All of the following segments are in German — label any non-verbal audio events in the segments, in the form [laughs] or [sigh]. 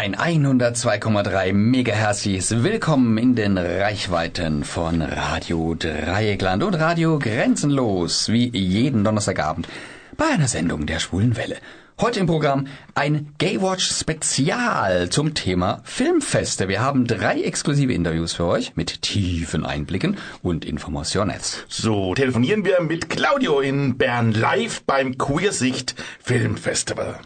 Ein 102,3 Megahertzes Willkommen in den Reichweiten von Radio Dreieckland und Radio Grenzenlos, wie jeden Donnerstagabend bei einer Sendung der Schwulen Welle. Heute im Programm ein Gaywatch Spezial zum Thema Filmfeste. Wir haben drei exklusive Interviews für euch mit tiefen Einblicken und Informationen. So, telefonieren wir mit Claudio in Bern live beim Queersicht Filmfestival.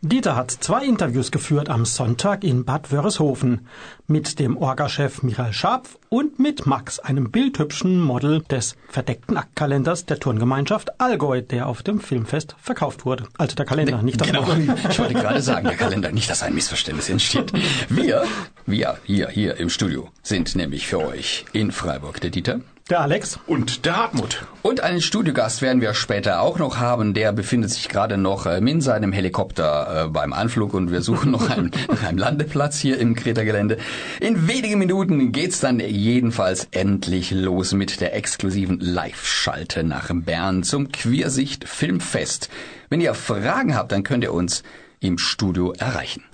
Dieter hat zwei Interviews geführt am Sonntag in Bad Wörishofen mit dem Orgachef Michael Scharpf und mit Max, einem bildhübschen Model des verdeckten Aktkalenders der Turngemeinschaft Allgäu, der auf dem Filmfest verkauft wurde. Also der Kalender, nicht das genau. Model. Ich wollte gerade sagen, der Kalender, nicht, dass ein Missverständnis entsteht. Wir, wir hier, hier im Studio sind nämlich für euch in Freiburg der Dieter. Der Alex. Und der Hartmut. Und einen Studiogast werden wir später auch noch haben. Der befindet sich gerade noch ähm, in seinem Helikopter äh, beim Anflug und wir suchen noch einen, [laughs] einem Landeplatz hier im Kreta-Gelände. In wenigen Minuten geht's dann jedenfalls endlich los mit der exklusiven Live-Schalte nach Bern zum Queersicht Filmfest. Wenn ihr Fragen habt, dann könnt ihr uns im Studio erreichen.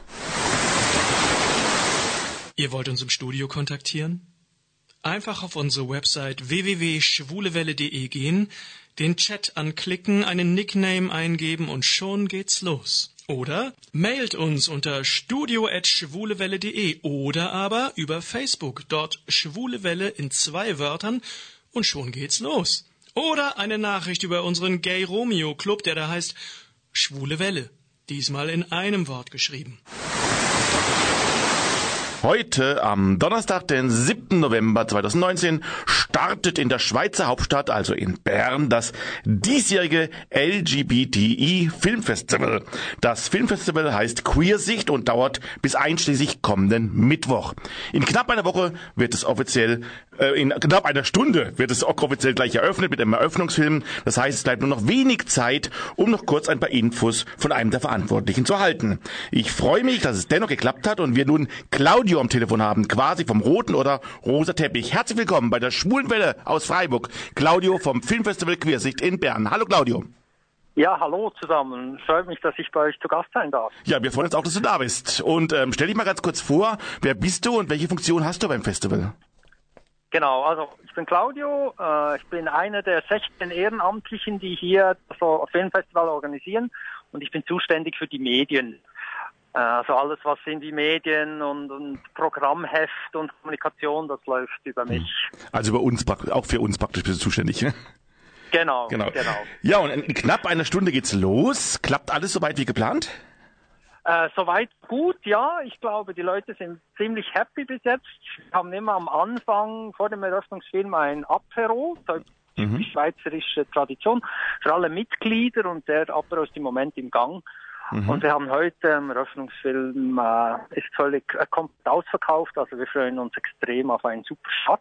Ihr wollt uns im Studio kontaktieren? Einfach auf unsere Website www.schwulewelle.de gehen, den Chat anklicken, einen Nickname eingeben und schon geht's los. Oder mailt uns unter studio.schwulewelle.de oder aber über Facebook, dort Schwulewelle in zwei Wörtern und schon geht's los. Oder eine Nachricht über unseren Gay Romeo Club, der da heißt Schwule Welle. Diesmal in einem Wort geschrieben. Heute, am Donnerstag, den 7. November 2019, startet in der Schweizer Hauptstadt, also in Bern, das diesjährige LGBTI Filmfestival. Das Filmfestival heißt Queersicht und dauert bis einschließlich kommenden Mittwoch. In knapp einer Woche wird es offiziell, äh, in knapp einer Stunde wird es offiziell gleich eröffnet mit einem Eröffnungsfilm. Das heißt, es bleibt nur noch wenig Zeit, um noch kurz ein paar Infos von einem der Verantwortlichen zu halten. Ich freue mich, dass es dennoch geklappt hat und wir nun Claudio am Telefon haben, quasi vom roten oder rosa Teppich. Herzlich willkommen bei der Schwulenwelle aus Freiburg. Claudio vom Filmfestival Queersicht in Bern. Hallo Claudio. Ja, hallo zusammen. Freut mich, dass ich bei euch zu Gast sein darf. Ja, wir freuen uns auch, dass du da bist. Und ähm, stell dich mal ganz kurz vor, wer bist du und welche Funktion hast du beim Festival? Genau, also ich bin Claudio, äh, ich bin einer der 16 Ehrenamtlichen, die hier das Filmfestival organisieren und ich bin zuständig für die Medien. Äh, Also alles, was in die Medien und, und Programmheft und Kommunikation, das läuft über mich. Also über uns, auch für uns praktisch bist du zuständig. ne? Genau, Genau. genau. Ja, und in knapp einer Stunde geht's los. Klappt alles soweit wie geplant? Äh, soweit gut, ja. Ich glaube, die Leute sind ziemlich happy bis jetzt. Wir haben immer am Anfang vor dem Eröffnungsfilm ein Apero, die schweizerische Tradition, für alle Mitglieder und der Apero ist im Moment im Gang. Und wir haben heute im Eröffnungsfilm, äh, ist völlig äh, komplett ausverkauft, also wir freuen uns extrem auf einen super Start.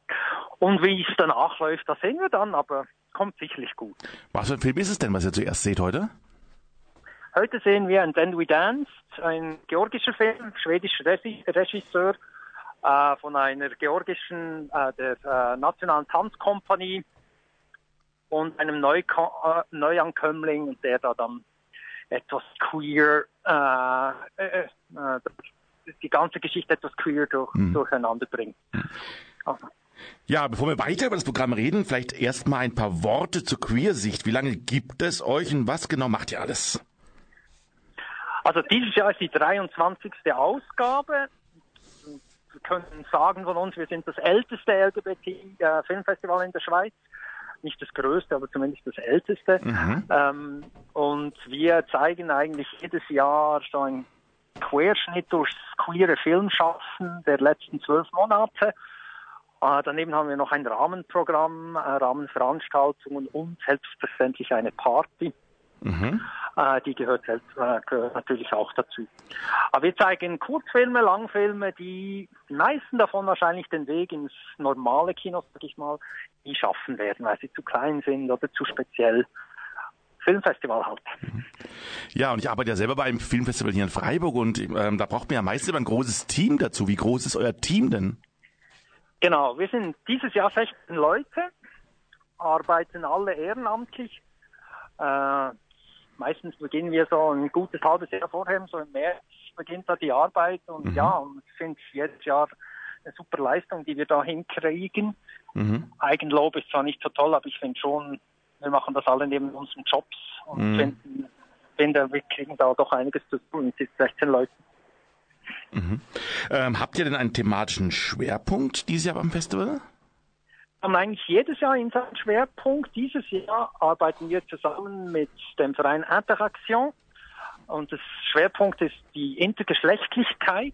Und wie es danach läuft, das sehen wir dann, aber kommt sicherlich gut. Was für ein Film ist es denn, was ihr zuerst seht heute? Heute sehen wir ein Then We Danced, ein georgischer Film, schwedischer Regi- Regisseur äh, von einer georgischen äh, der äh, Nationalen Tanzkompanie und einem Neuko äh, Neuankömmling, der da dann etwas queer, äh, äh, äh, die ganze Geschichte etwas queer durch, durcheinander bringt. Also, Ja, bevor wir weiter über das Programm reden, vielleicht erst mal ein paar Worte zur Queersicht. Wie lange gibt es euch und was genau macht ihr alles? Also dieses Jahr ist die 23. Ausgabe. Wir können sagen von uns, wir sind das älteste LGBT-Filmfestival in der Schweiz. Nicht das größte, aber zumindest das älteste. Ähm, und wir zeigen eigentlich jedes Jahr so einen Querschnitt durchs queere Filmschaffen der letzten zwölf Monate. Äh, daneben haben wir noch ein Rahmenprogramm, äh, Rahmenveranstaltungen und selbstverständlich eine Party. Äh, die gehört, selbst, äh, gehört natürlich auch dazu. Aber wir zeigen Kurzfilme, Langfilme, die, meisten davon wahrscheinlich den Weg ins normale Kino, sag ich mal, nie schaffen werden, weil sie zu klein sind oder zu speziell. Filmfestival halt. Ja, und ich arbeite ja selber bei einem Filmfestival hier in Freiburg und ähm, da braucht man ja meist immer ein großes Team dazu. Wie groß ist euer Team denn? Genau, wir sind dieses Jahr 16 Leute, arbeiten alle ehrenamtlich. Äh, meistens beginnen wir so ein gutes halbes Jahr vorher, so im März, beginnt da die Arbeit und mhm. ja, und ich finde jedes Jahr eine super Leistung, die wir da hinkriegen. Mhm. Eigenlob ist zwar nicht so toll, aber ich finde schon, wir machen das alle neben unseren Jobs und mhm. finden, finde, wir kriegen da doch einiges zu tun mit 16 Leuten. Mhm. Ähm, habt ihr denn einen thematischen Schwerpunkt dieses Jahr beim Festival? Wir haben eigentlich jedes Jahr in seinem Schwerpunkt. Dieses Jahr arbeiten wir zusammen mit dem Verein Interaction und das Schwerpunkt ist die Intergeschlechtlichkeit.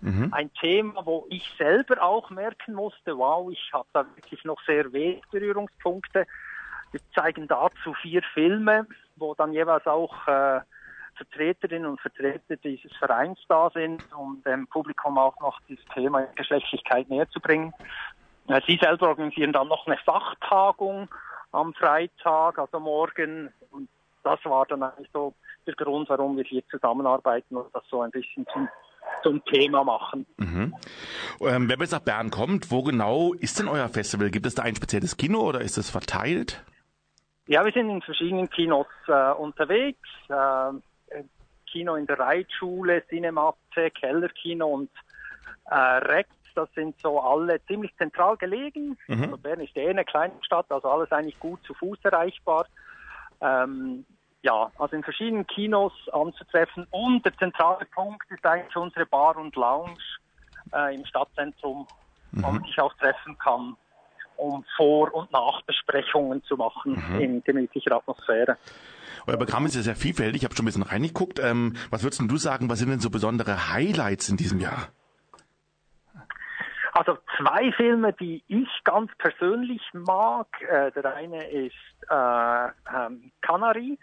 Mhm. Ein Thema, wo ich selber auch merken musste, wow, ich habe da wirklich noch sehr wenig Berührungspunkte. Wir zeigen dazu vier Filme, wo dann jeweils auch äh, Vertreterinnen und Vertreter dieses Vereins da sind, um dem Publikum auch noch dieses Thema Geschlechtlichkeit näher zu bringen. Äh, Sie selber organisieren dann noch eine Fachtagung am Freitag, also morgen. Und das war dann eigentlich so der Grund, warum wir hier zusammenarbeiten und das so ein bisschen zum, zum Thema machen. Mhm. Ähm, wenn man jetzt nach Bern kommt, wo genau ist denn euer Festival? Gibt es da ein spezielles Kino oder ist es verteilt? Ja, wir sind in verschiedenen Kinos äh, unterwegs. Äh, Kino in der Reitschule, Cinematte, Kellerkino und äh, Rex. Das sind so alle ziemlich zentral gelegen. Mhm. Also Bern ist eh eine kleine Stadt, also alles eigentlich gut zu Fuß erreichbar. Ähm, ja, also in verschiedenen Kinos anzutreffen. Und der zentrale Punkt ist eigentlich unsere Bar und Lounge äh, im Stadtzentrum, mhm. wo man sich auch treffen kann, um Vor- und Nachbesprechungen zu machen mhm. in gemütlicher Atmosphäre. Euer Programm ist ja sehr vielfältig. Ich habe schon ein bisschen reingeguckt. Ähm, was würdest du sagen, was sind denn so besondere Highlights in diesem Jahr? Also zwei Filme, die ich ganz persönlich mag. Äh, der eine ist äh, ähm, Canary.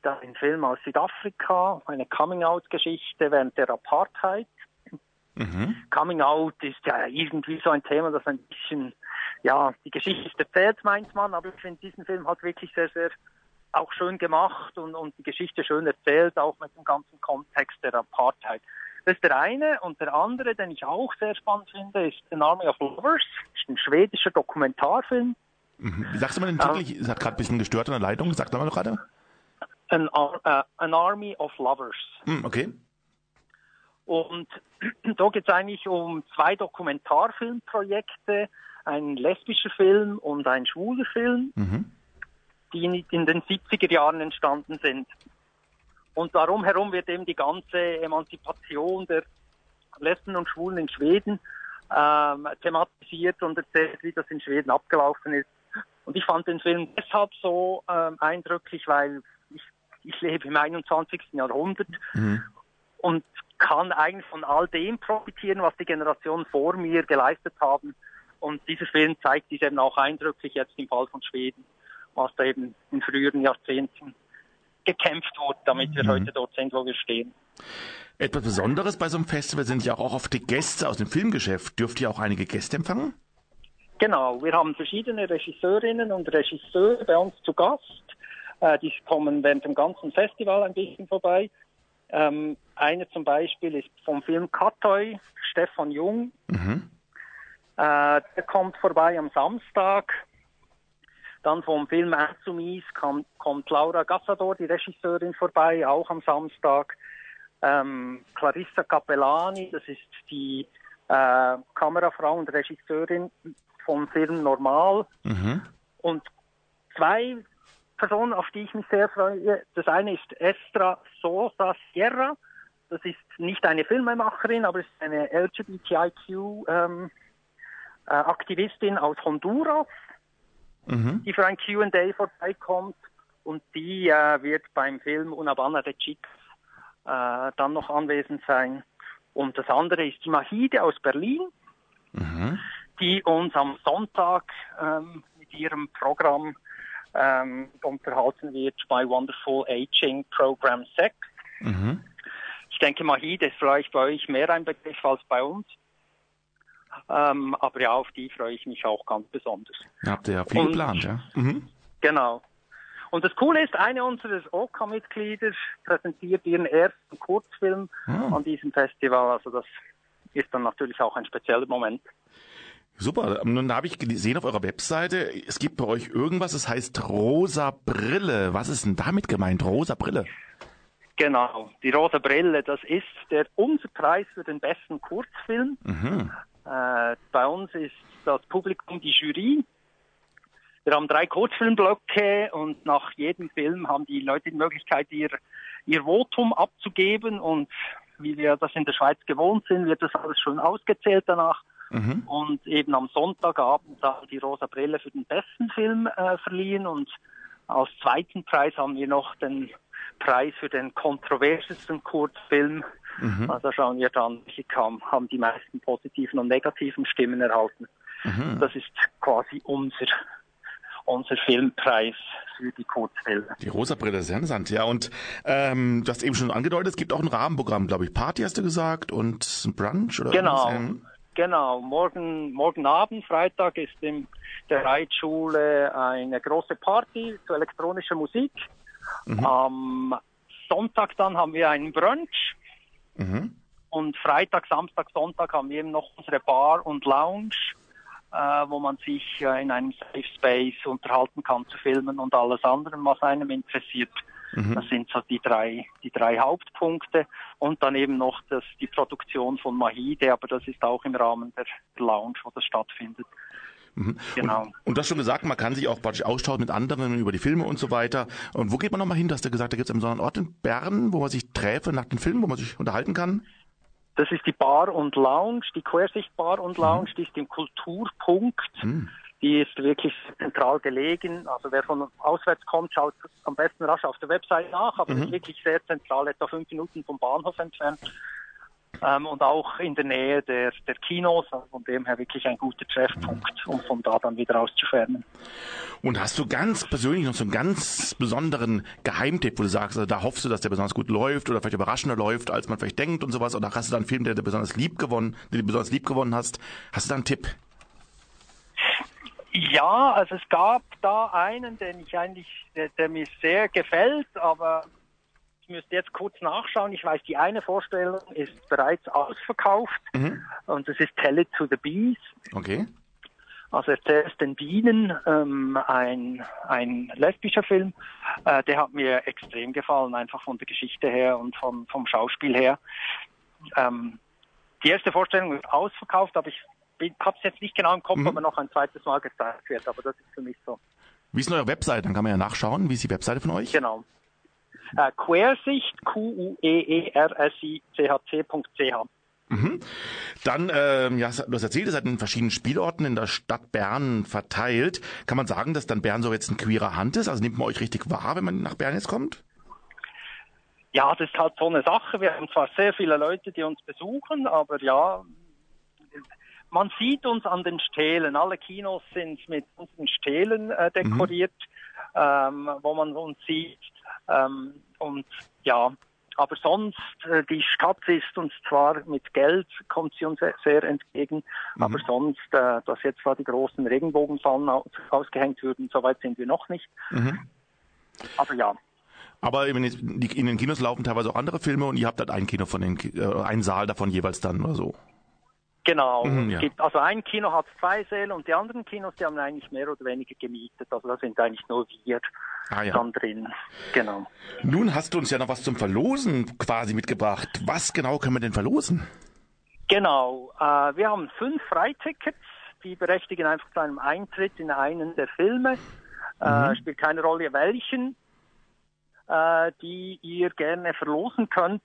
Das ist ein Film aus Südafrika, eine Coming-out-Geschichte während der Apartheid. Mhm. Coming Out ist ja irgendwie so ein Thema, das ein bisschen, ja, die Geschichte ist erzählt, meint man, aber ich finde diesen Film hat wirklich sehr, sehr auch schön gemacht und, und die Geschichte schön erzählt, auch mit dem ganzen Kontext der Apartheid. Das ist der eine. Und der andere, den ich auch sehr spannend finde, ist An Army of Lovers. Das ist ein schwedischer Dokumentarfilm. Mhm. Wie sagst du mal den Titel? Ähm, es hat gerade ein bisschen gestört an der Leitung. Sag doch mal gerade. An, uh, An Army of Lovers. Mhm, okay. Und [clears throat] da geht es eigentlich um zwei Dokumentarfilmprojekte, ein lesbischer Film und ein schwuler Film. Mhm die in den 70er Jahren entstanden sind. Und darum herum wird eben die ganze Emanzipation der Lesben und Schwulen in Schweden ähm, thematisiert und erzählt, wie das in Schweden abgelaufen ist. Und ich fand den Film deshalb so ähm, eindrücklich, weil ich, ich lebe im 21. Jahrhundert mhm. und kann eigentlich von all dem profitieren, was die Generationen vor mir geleistet haben. Und dieser Film zeigt dies eben auch eindrücklich jetzt im Fall von Schweden was da eben in früheren Jahrzehnten gekämpft wurde, damit wir mhm. heute dort sind, wo wir stehen. Etwas Besonderes bei so einem Festival sind ja auch oft die Gäste aus dem Filmgeschäft. Dürft ihr auch einige Gäste empfangen? Genau, wir haben verschiedene Regisseurinnen und Regisseure bei uns zu Gast. Äh, die kommen während dem ganzen Festival ein bisschen vorbei. Ähm, einer zum Beispiel ist vom Film Katoy, Stefan Jung. Mhm. Äh, der kommt vorbei am Samstag. Dann vom Film Azumis kommt, kommt Laura Gassador, die Regisseurin, vorbei, auch am Samstag. Ähm, Clarissa Capellani, das ist die äh, Kamerafrau und Regisseurin vom Film Normal. Mhm. Und zwei Personen, auf die ich mich sehr freue. Das eine ist Estra Sosa Sierra. Das ist nicht eine Filmemacherin, aber ist eine LGBTIQ-Aktivistin ähm, äh, aus Honduras mhm. die für ein Q&A vorbeikommt und die äh, wird beim Film Una Banna de Chicas äh, dann noch anwesend sein. Und das andere ist die Mahide aus Berlin, mhm. die uns am Sonntag ähm, mit ihrem Programm ähm, unterhalten wird bei Wonderful Aging Program 6. Mhm. Ich denke, Mahide ist vielleicht bei euch mehr ein Begriff als bei uns. Ähm, aber ja, auf die freue ich mich auch ganz besonders. Ja, habt ihr ja viel Und, geplant, ja? Mhm. Genau. Und das Coole ist, eine unserer OK-Mitglieder präsentiert ihren ersten Kurzfilm oh. an diesem Festival. Also das ist dann natürlich auch ein spezieller Moment. Super. Nun habe ich gesehen auf eurer Webseite, es gibt bei euch irgendwas, das heißt Rosa Brille. Was ist denn damit gemeint, Rosa Brille? Genau, die rote Brille, das ist der unser Preis für den besten Kurzfilm. Mhm. Äh, bei uns ist das Publikum die Jury. Wir haben drei Kurzfilmblöcke und nach jedem Film haben die Leute die Möglichkeit, ihr, ihr Votum abzugeben und wie wir das in der Schweiz gewohnt sind, wird das alles schon ausgezählt danach. Mhm. Und eben am Sonntagabend dann die Rosa Brille für den besten Film äh, verliehen und als zweiten Preis haben wir noch den Preis für den kontroversesten Kurzfilm. Mhm. Also schauen wir dann, welche kam, haben die meisten positiven und negativen Stimmen erhalten. Mhm. Das ist quasi unser, unser Filmpreis für die Kurzfilme. Die rosa Brille, sehr interessant, ja. Und ähm, du hast eben schon angedeutet, es gibt auch ein Rahmenprogramm, glaube ich. Party hast du gesagt und ein Brunch oder Genau. Ähm, Genau, morgen, morgen Abend, Freitag, ist in der Reitschule eine große Party zu elektronischer Musik. Am Sonntag dann haben wir einen Brunch Mhm. und Freitag, Samstag, Sonntag haben wir eben noch unsere Bar und Lounge, äh, wo man sich äh, in einem Safe Space unterhalten kann zu filmen und alles andere, was einem interessiert. Das sind so die drei, die drei Hauptpunkte und dann eben noch das, die Produktion von Mahide, aber das ist auch im Rahmen der Lounge, wo das stattfindet. Genau. Und, und du hast schon gesagt, man kann sich auch praktisch austauschen mit anderen über die Filme und so weiter. Und wo geht man nochmal hin? Du hast ja gesagt, da gibt es einen besonderen Ort in Bern, wo man sich träfe nach den Filmen, wo man sich unterhalten kann. Das ist die Bar und Lounge, die Quersicht Bar und Lounge, die ist im Kulturpunkt. Die ist wirklich zentral gelegen. Also wer von auswärts kommt, schaut am besten rasch auf der Website nach, aber ist wirklich sehr zentral, etwa fünf Minuten vom Bahnhof entfernt. Ähm, und auch in der Nähe der, der Kinos, also von dem her wirklich ein guter Treffpunkt, um von da dann wieder auszuschwärmen. Und hast du ganz persönlich noch so einen ganz besonderen Geheimtipp, wo du sagst, also da hoffst du, dass der besonders gut läuft oder vielleicht überraschender läuft, als man vielleicht denkt und sowas? Oder hast du da einen Film, der dir besonders lieb gewonnen, den du besonders lieb gewonnen hast? Hast du da einen Tipp? Ja, also es gab da einen, den ich eigentlich, der, der mir sehr gefällt, aber ich müsste jetzt kurz nachschauen. Ich weiß, die eine Vorstellung ist bereits ausverkauft und das ist Tell It to the Bees. Okay. Also erzähl es den Bienen, ähm, ein, ein lesbischer Film. Äh, der hat mir extrem gefallen, einfach von der Geschichte her und vom, vom Schauspiel her. Ähm, die erste Vorstellung ist ausverkauft, aber ich habe es jetzt nicht genau im Kopf, ob er noch ein zweites Mal gezeigt wird, aber das ist für mich so. Wie ist denn eure Website? Dann kann man ja nachschauen. Wie ist die Webseite von euch? Genau. Äh, Quersicht, E Q-U-E-E-R-S-I-C-H-C.ch. Dann, ähm, ja, du hast erzählt, ihr seid in verschiedenen Spielorten in der Stadt Bern verteilt. Kann man sagen, dass dann Bern so jetzt ein queerer Hand ist? Also nimmt man euch richtig wahr, wenn man nach Bern jetzt kommt? Ja, das ist halt so eine Sache. Wir haben zwar sehr viele Leute, die uns besuchen, aber ja, man sieht uns an den Stelen. Alle Kinos sind mit unseren Stelen äh, dekoriert, ähm, wo man uns sieht. Ähm, und ja, aber sonst, äh, die Stadt ist uns zwar mit Geld, kommt sie uns sehr, sehr entgegen, aber sonst, äh, dass jetzt da die großen Regenbogenfahnen aus, ausgehängt würden, soweit sind wir noch nicht. Aber ja, Aber in den Kinos laufen teilweise auch andere Filme und ihr habt halt ein Kino von den, äh, einen Saal davon jeweils dann oder so. Genau. Mhm, ja. gibt, also ein Kino hat zwei Säle und die anderen Kinos, die haben eigentlich mehr oder weniger gemietet. Also da sind eigentlich nur wir Ah ja. dann drin. Genau. Nun hast du uns ja noch was zum Verlosen quasi mitgebracht. Was genau können wir denn verlosen? Genau. Äh, wir haben fünf Freitickets, die berechtigen einfach zu einem Eintritt in einen der Filme. Äh, spielt keine Rolle welchen, äh, die ihr gerne verlosen könnt,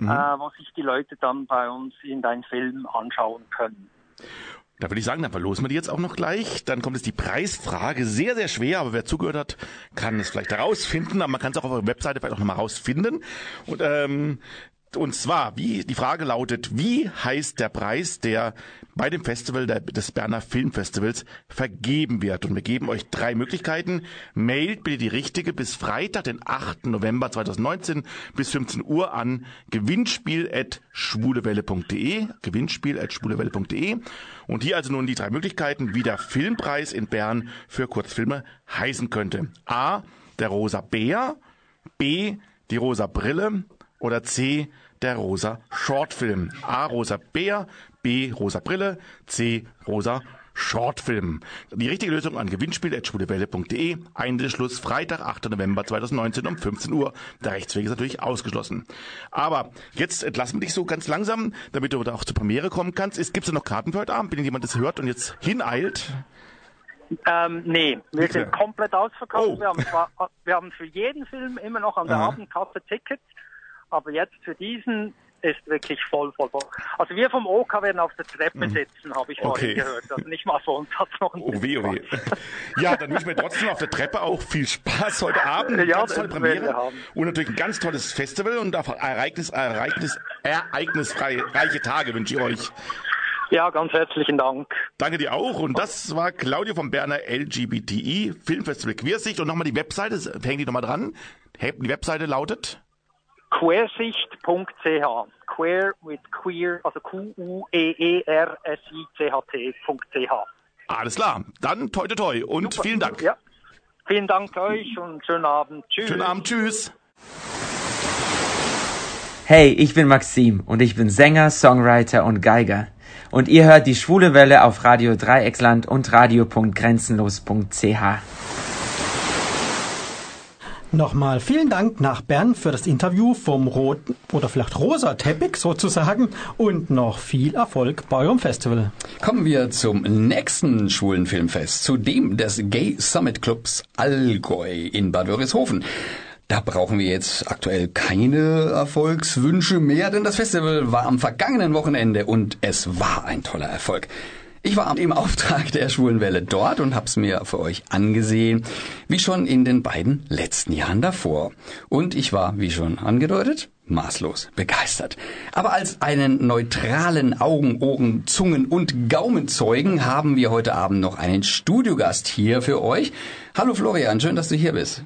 äh, wo sich die Leute dann bei uns in deinen Film anschauen können. Da würde ich sagen, dann verlosen wir die jetzt auch noch gleich. Dann kommt jetzt die Preisfrage. Sehr, sehr schwer, aber wer zugehört hat, kann es vielleicht herausfinden. Aber man kann es auch auf eurer Webseite vielleicht auch nochmal rausfinden. Und, ähm, und zwar, wie, die Frage lautet, wie heißt der Preis, der bei dem Festival der, des Berner Filmfestivals vergeben wird? Und wir geben euch drei Möglichkeiten. Mailt bitte die richtige bis Freitag, den 8. November 2019 bis 15 Uhr an gewinnspiel.schwulewelle.de gewinnspiel.schwulewelle.de und hier also nun die drei Möglichkeiten, wie der Filmpreis in Bern für Kurzfilme heißen könnte. A, der rosa Bär, B, die rosa Brille oder C, der rosa Shortfilm. A, rosa Bär, B, rosa Brille, C, rosa Shortfilm. Die richtige Lösung an gewinnspiel.schwulewelle.de. Einzelschluss Freitag, 8. November 2019 um 15 Uhr. Der Rechtsweg ist natürlich ausgeschlossen. Aber jetzt entlassen wir dich so ganz langsam, damit du auch zur Premiere kommen kannst. Gibt es noch Karten für heute Abend, wenn jemand das hört und jetzt hineilt? Ähm, nee, wir sind mehr. komplett ausverkauft. Oh. Wir, haben zwar, wir haben für jeden Film immer noch an der Aha. Abendkasse Tickets, aber jetzt für diesen ist wirklich voll, voll, voll. Also wir vom OK werden auf der Treppe sitzen, habe ich Mhm. Okay. vorhin gehört. Also nicht mal vor uns hat noch ein Oh weh, oh weh. [laughs] Ja, dann wünschen wir trotzdem auf der Treppe auch viel Spaß heute Abend. Eine Ja, ganz tolle Premiere. Und natürlich ein ganz tolles Festival und auf Ereignis, Ereignis, ereignisfreie reiche Tage wünsche ich euch. Ja, ganz herzlichen Dank. Danke dir auch. Und das war Claudio vom Berner LGBTI Filmfestival Queersicht. Und nochmal die Webseite, hängen die nochmal dran. Die Webseite lautet Queersicht.ch. Queer with queer, also E Q-U-E-E-R-S-I-C-H-T.ch. Alles klar. Dann toi toi toi und vielen Dank. Ja. Vielen Dank euch und schönen Abend. Tschüss. Schönen Abend. Tschüss. Hey, ich bin Maxim und ich bin Sänger, Songwriter und Geiger. Und ihr hört die Schwule Welle auf Radio Dreiecksland und radio.grenzenlos.ch. Nochmal vielen Dank nach Bern für das Interview vom roten oder vielleicht rosa Teppich sozusagen und noch viel Erfolg bei eurem Festival. Kommen wir zum nächsten schwulen Filmfest, zu dem des Gay Summit Clubs Allgäu in Bad Wörishofen. Da brauchen wir jetzt aktuell keine Erfolgswünsche mehr, denn das Festival war am vergangenen Wochenende und es war ein toller Erfolg. Ich war im Auftrag der Schwulen Welle dort und hab's mir für euch angesehen, wie schon in den beiden letzten Jahren davor. Und ich war, wie schon angedeutet, maßlos begeistert. Aber als einen neutralen Augen, Ohren, Zungen und Gaumenzeugen haben wir heute Abend noch einen Studiogast hier für euch. Hallo Florian, schön, dass du hier bist.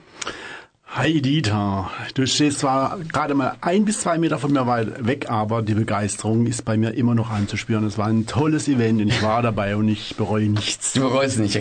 Hi Dieter, du stehst zwar gerade mal ein bis zwei Meter von mir weit weg, aber die Begeisterung ist bei mir immer noch anzuspüren. Es war ein tolles Event und ich war dabei und ich bereue nichts. Du bereust nicht.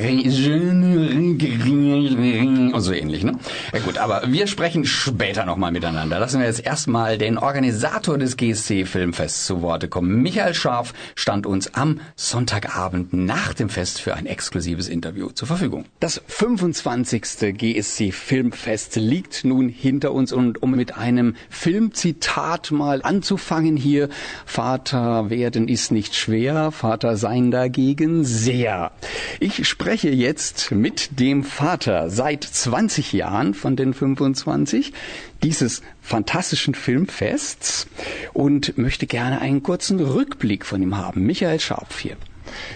Und so ähnlich, ne? Ja gut, aber wir sprechen später nochmal miteinander. Lassen wir jetzt erstmal den Organisator des GSC Filmfests zu Worte kommen. Michael Scharf stand uns am Sonntagabend nach dem Fest für ein exklusives Interview zur Verfügung. Das 25. GSC Filmfest liegt nun hinter uns und um mit einem Filmzitat mal anzufangen hier, Vater werden ist nicht schwer, Vater sein dagegen sehr. Ich spreche jetzt mit dem Vater seit 20 Jahren von den 25 dieses fantastischen Filmfests und möchte gerne einen kurzen Rückblick von ihm haben. Michael Scharpf hier.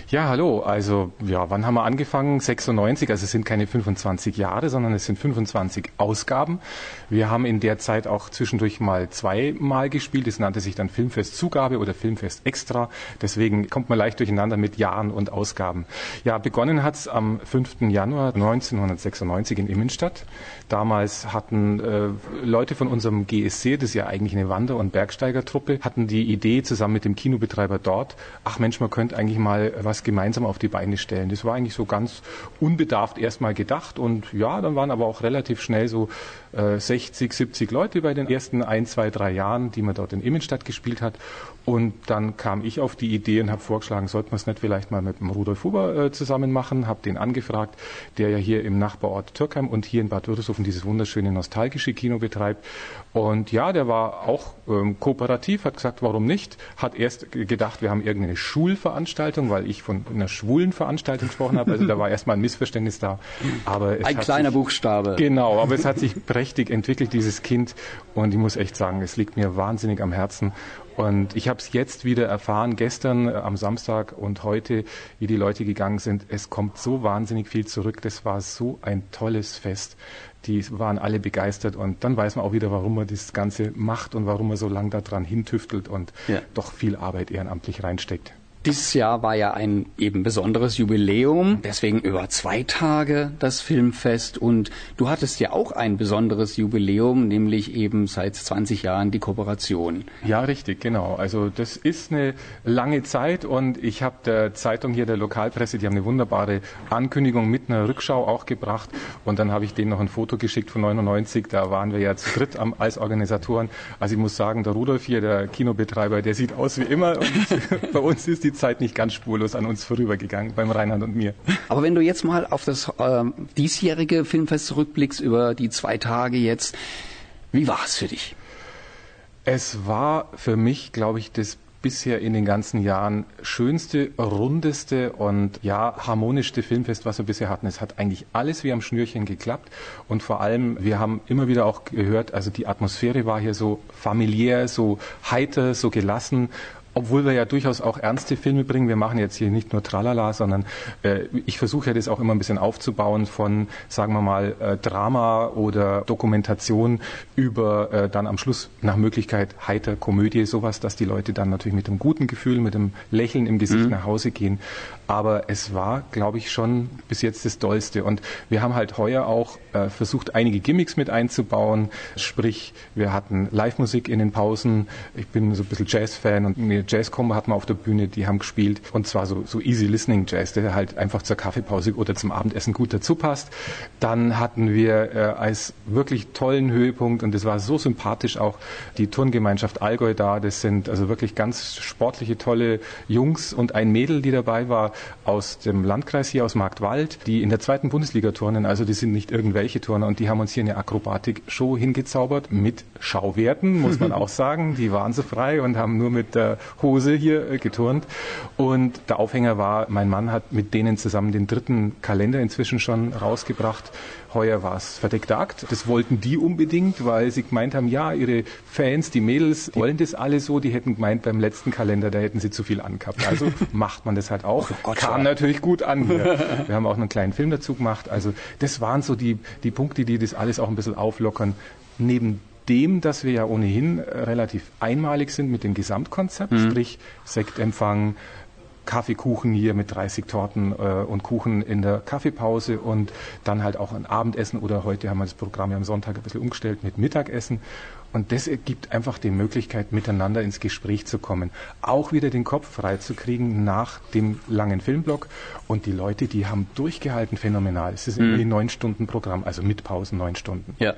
Ja, hallo. Also, ja, wann haben wir angefangen? 96. Also es sind keine 25 Jahre, sondern es sind 25 Ausgaben. Wir haben in der Zeit auch zwischendurch mal zweimal gespielt. Es nannte sich dann Filmfest Zugabe oder Filmfest Extra. Deswegen kommt man leicht durcheinander mit Jahren und Ausgaben. Ja, begonnen hat's am 5. Januar 1996 in Immenstadt. Damals hatten äh, Leute von unserem GSC, das ist ja eigentlich eine Wander- und Bergsteigertruppe, hatten die Idee zusammen mit dem Kinobetreiber dort, ach Mensch, man könnte eigentlich mal was gemeinsam auf die Beine stellen. Das war eigentlich so ganz unbedarft erstmal gedacht und ja, dann waren aber auch relativ schnell so 60, 70 Leute bei den ersten ein, zwei, drei Jahren, die man dort in Immenstadt gespielt hat. Und dann kam ich auf die Idee und habe vorgeschlagen, sollten wir es nicht vielleicht mal mit dem Rudolf Huber äh, zusammen machen, habe den angefragt, der ja hier im Nachbarort Türkheim und hier in Bad Württemberg dieses wunderschöne nostalgische Kino betreibt. Und ja, der war auch ähm, kooperativ, hat gesagt, warum nicht? Hat erst gedacht, wir haben irgendeine Schulveranstaltung, weil ich von einer schwulen Veranstaltung gesprochen habe. Also da war erstmal ein Missverständnis da. Aber Ein kleiner sich, Buchstabe. Genau, aber es hat sich prächtig entwickelt, dieses Kind. Und ich muss echt sagen, es liegt mir wahnsinnig am Herzen. Und ich habe es jetzt wieder erfahren, gestern äh, am Samstag und heute, wie die Leute gegangen sind. Es kommt so wahnsinnig viel zurück. Das war so ein tolles Fest. Die waren alle begeistert und dann weiß man auch wieder, warum man das Ganze macht und warum man so lange daran hintüftelt und Ja. doch viel Arbeit ehrenamtlich reinsteckt. Dieses Jahr war ja ein eben besonderes Jubiläum, deswegen über zwei Tage das Filmfest und du hattest ja auch ein besonderes Jubiläum, nämlich eben seit 20 Jahren die Kooperation. Ja, richtig, genau. Also das ist eine lange Zeit und ich habe der Zeitung hier, der Lokalpresse, die haben eine wunderbare Ankündigung mit einer Rückschau auch gebracht und dann habe ich denen noch ein Foto geschickt von 99, da waren wir ja zu dritt am, als Organisatoren. Also ich muss sagen, der Rudolf hier, der Kinobetreiber, der sieht aus wie immer und [laughs] bei uns ist die die Zeit nicht ganz spurlos an uns vorübergegangen, beim Reinhard und mir. Aber wenn du jetzt mal auf das ähm, diesjährige Filmfest zurückblickst, über die zwei Tage jetzt, wie war es für dich? Es war für mich, glaube ich, das bisher in den ganzen Jahren schönste, rundeste und ja, harmonischste Filmfest, was wir bisher hatten. Es hat eigentlich alles wie am Schnürchen geklappt und vor allem, wir haben immer wieder auch gehört, also die Atmosphäre war hier so familiär, so heiter, so gelassen obwohl wir ja durchaus auch ernste Filme bringen. Wir machen jetzt hier nicht nur Tralala, sondern äh, ich versuche ja das auch immer ein bisschen aufzubauen von, sagen wir mal, äh, Drama oder Dokumentation über äh, dann am Schluss nach Möglichkeit heiter Komödie, sowas, dass die Leute dann natürlich mit einem guten Gefühl, mit einem Lächeln im Gesicht mhm. nach Hause gehen. Aber es war, glaube ich, schon bis jetzt das Dollste. Und wir haben halt heuer auch äh, versucht, einige Gimmicks mit einzubauen. Sprich, wir hatten Live-Musik in den Pausen. Ich bin so ein bisschen Jazz-Fan und eine Jazz-Combo hatten wir auf der Bühne, die haben gespielt. Und zwar so, so easy listening Jazz, der halt einfach zur Kaffeepause oder zum Abendessen gut dazu passt. Dann hatten wir äh, als wirklich tollen Höhepunkt, und das war so sympathisch auch, die Turngemeinschaft Allgäu da. Das sind also wirklich ganz sportliche, tolle Jungs und ein Mädel, die dabei war aus dem Landkreis hier, aus Marktwald, die in der zweiten Bundesliga turnen. Also die sind nicht irgendwelche Turner und die haben uns hier eine Akrobatik-Show hingezaubert mit Schauwerten, muss man [laughs] auch sagen. Die waren so frei und haben nur mit der Hose hier äh, geturnt. Und der Aufhänger war, mein Mann hat mit denen zusammen den dritten Kalender inzwischen schon rausgebracht. Heuer war es verdeckter Akt. Das wollten die unbedingt, weil sie gemeint haben, ja, ihre Fans, die Mädels, wollen das alle so. Die hätten gemeint, beim letzten Kalender, da hätten sie zu viel angehabt. Also [laughs] macht man das halt auch. Oh Gott, Kam natürlich gut an. Hier. [laughs] Wir haben auch einen kleinen Film dazu gemacht. Also das waren so die, die Punkte, die das alles auch ein bisschen auflockern. Neben dem, dass wir ja ohnehin relativ einmalig sind mit dem Gesamtkonzept, mhm. sprich Sektempfang, Kaffeekuchen hier mit 30 Torten äh, und Kuchen in der Kaffeepause und dann halt auch ein Abendessen oder heute haben wir das Programm ja am Sonntag ein bisschen umgestellt mit Mittagessen und das ergibt einfach die Möglichkeit, miteinander ins Gespräch zu kommen. Auch wieder den Kopf freizukriegen nach dem langen Filmblock. Und die Leute, die haben durchgehalten phänomenal. Es ist mhm. irgendwie neun Stunden Programm, also mit Pausen neun Stunden. Ja.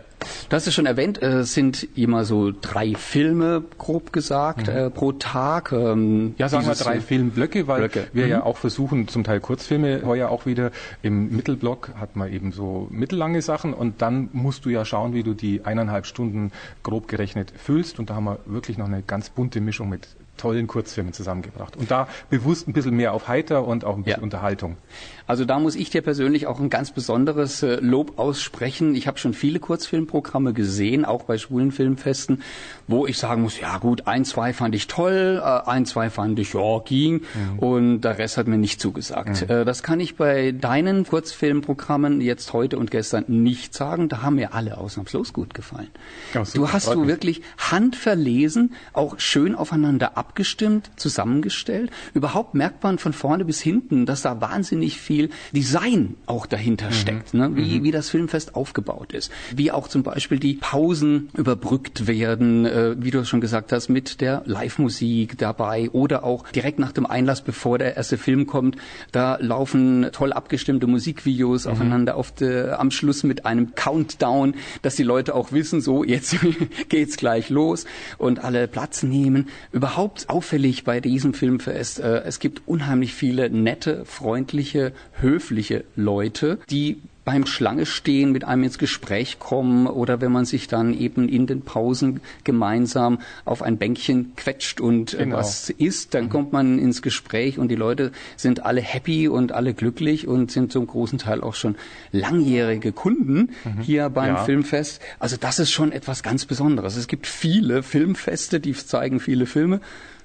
Du hast es schon erwähnt, es sind immer so drei Filme, grob gesagt, mhm. äh, pro Tag. Ähm, ja, sagen wir drei Filmblöcke, weil Blöcke. wir mhm. ja auch versuchen, zum Teil Kurzfilme heuer auch wieder. Im Mittelblock hat man eben so mittellange Sachen und dann musst du ja schauen, wie du die eineinhalb Stunden grob grob gerechnet füllst. Und da haben wir wirklich noch eine ganz bunte Mischung mit tollen Kurzfilmen zusammengebracht. Und da bewusst ein bisschen mehr auf Heiter und auch ein bisschen ja. Unterhaltung. Also da muss ich dir persönlich auch ein ganz besonderes äh, Lob aussprechen. Ich habe schon viele Kurzfilmprogramme gesehen, auch bei schwulen Filmfesten, wo ich sagen muss, ja gut, ein, zwei fand ich toll, äh, ein, zwei fand ich, ja, ging mhm. und der Rest hat mir nicht zugesagt. Mhm. Das kann ich bei deinen Kurzfilmprogrammen jetzt heute und gestern nicht sagen. Da haben mir alle ausnahmslos gut gefallen. Ja, du hast du wirklich handverlesen, auch schön aufeinander abgestimmt, zusammengestellt. Überhaupt merkt man von vorne bis hinten, dass da wahnsinnig viel viel Design auch dahinter mhm. steckt, ne? wie, mhm. wie das Filmfest aufgebaut ist. Wie auch zum Beispiel die Pausen überbrückt werden, äh, wie du schon gesagt hast, mit der Live-Musik dabei oder auch direkt nach dem Einlass, bevor der erste Film kommt, da laufen toll abgestimmte Musikvideos mhm. aufeinander auf de, am Schluss mit einem Countdown, dass die Leute auch wissen, so jetzt [laughs] geht's gleich los und alle Platz nehmen. Überhaupt auffällig bei diesem Filmfest, äh, es gibt unheimlich viele nette, freundliche, höfliche Leute, die beim Schlange stehen mit einem ins Gespräch kommen oder wenn man sich dann eben in den Pausen gemeinsam auf ein Bänkchen quetscht und äh, genau. was isst, dann mhm. kommt man ins Gespräch und die Leute sind alle happy und alle glücklich und sind zum großen Teil auch schon langjährige Kunden mhm. hier beim ja. Filmfest. Also das ist schon etwas ganz Besonderes. Es gibt viele Filmfeste, die zeigen viele Filme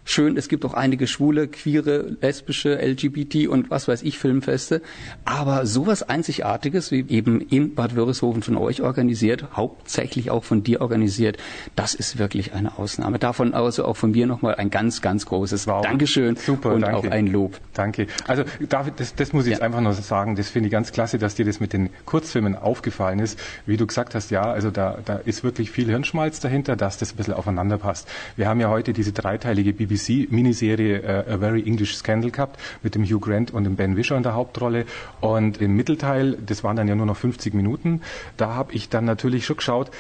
schön, es gibt auch einige schwule, queere, lesbische, LGBT und was weiß ich Filmfeste. Aber sowas Einzigartiges, wie eben in Bad Wörishofen von euch organisiert, hauptsächlich auch von dir organisiert, das ist wirklich eine Ausnahme. Davon also auch von mir nochmal ein ganz, ganz großes wow. Dankeschön Super, und danke. auch ein Lob. Danke. Also David, das, das muss ich ja. jetzt einfach nur sagen, das finde ich ganz klasse, dass dir das mit den Kurzfilmen aufgefallen ist. Wie du gesagt hast, ja, also da, da ist wirklich viel Hirnschmalz dahinter, dass das ein bisschen aufeinander passt. Wir haben ja heute diese dreiteilige BBC BBC-Miniserie äh, A Very English Scandal gehabt mit dem Hugh Grant und dem Ben Wisher in der Hauptrolle. Und im Mittelteil, das waren dann ja nur noch 50 Minuten, da habe ich dann natürlich schon geschaut,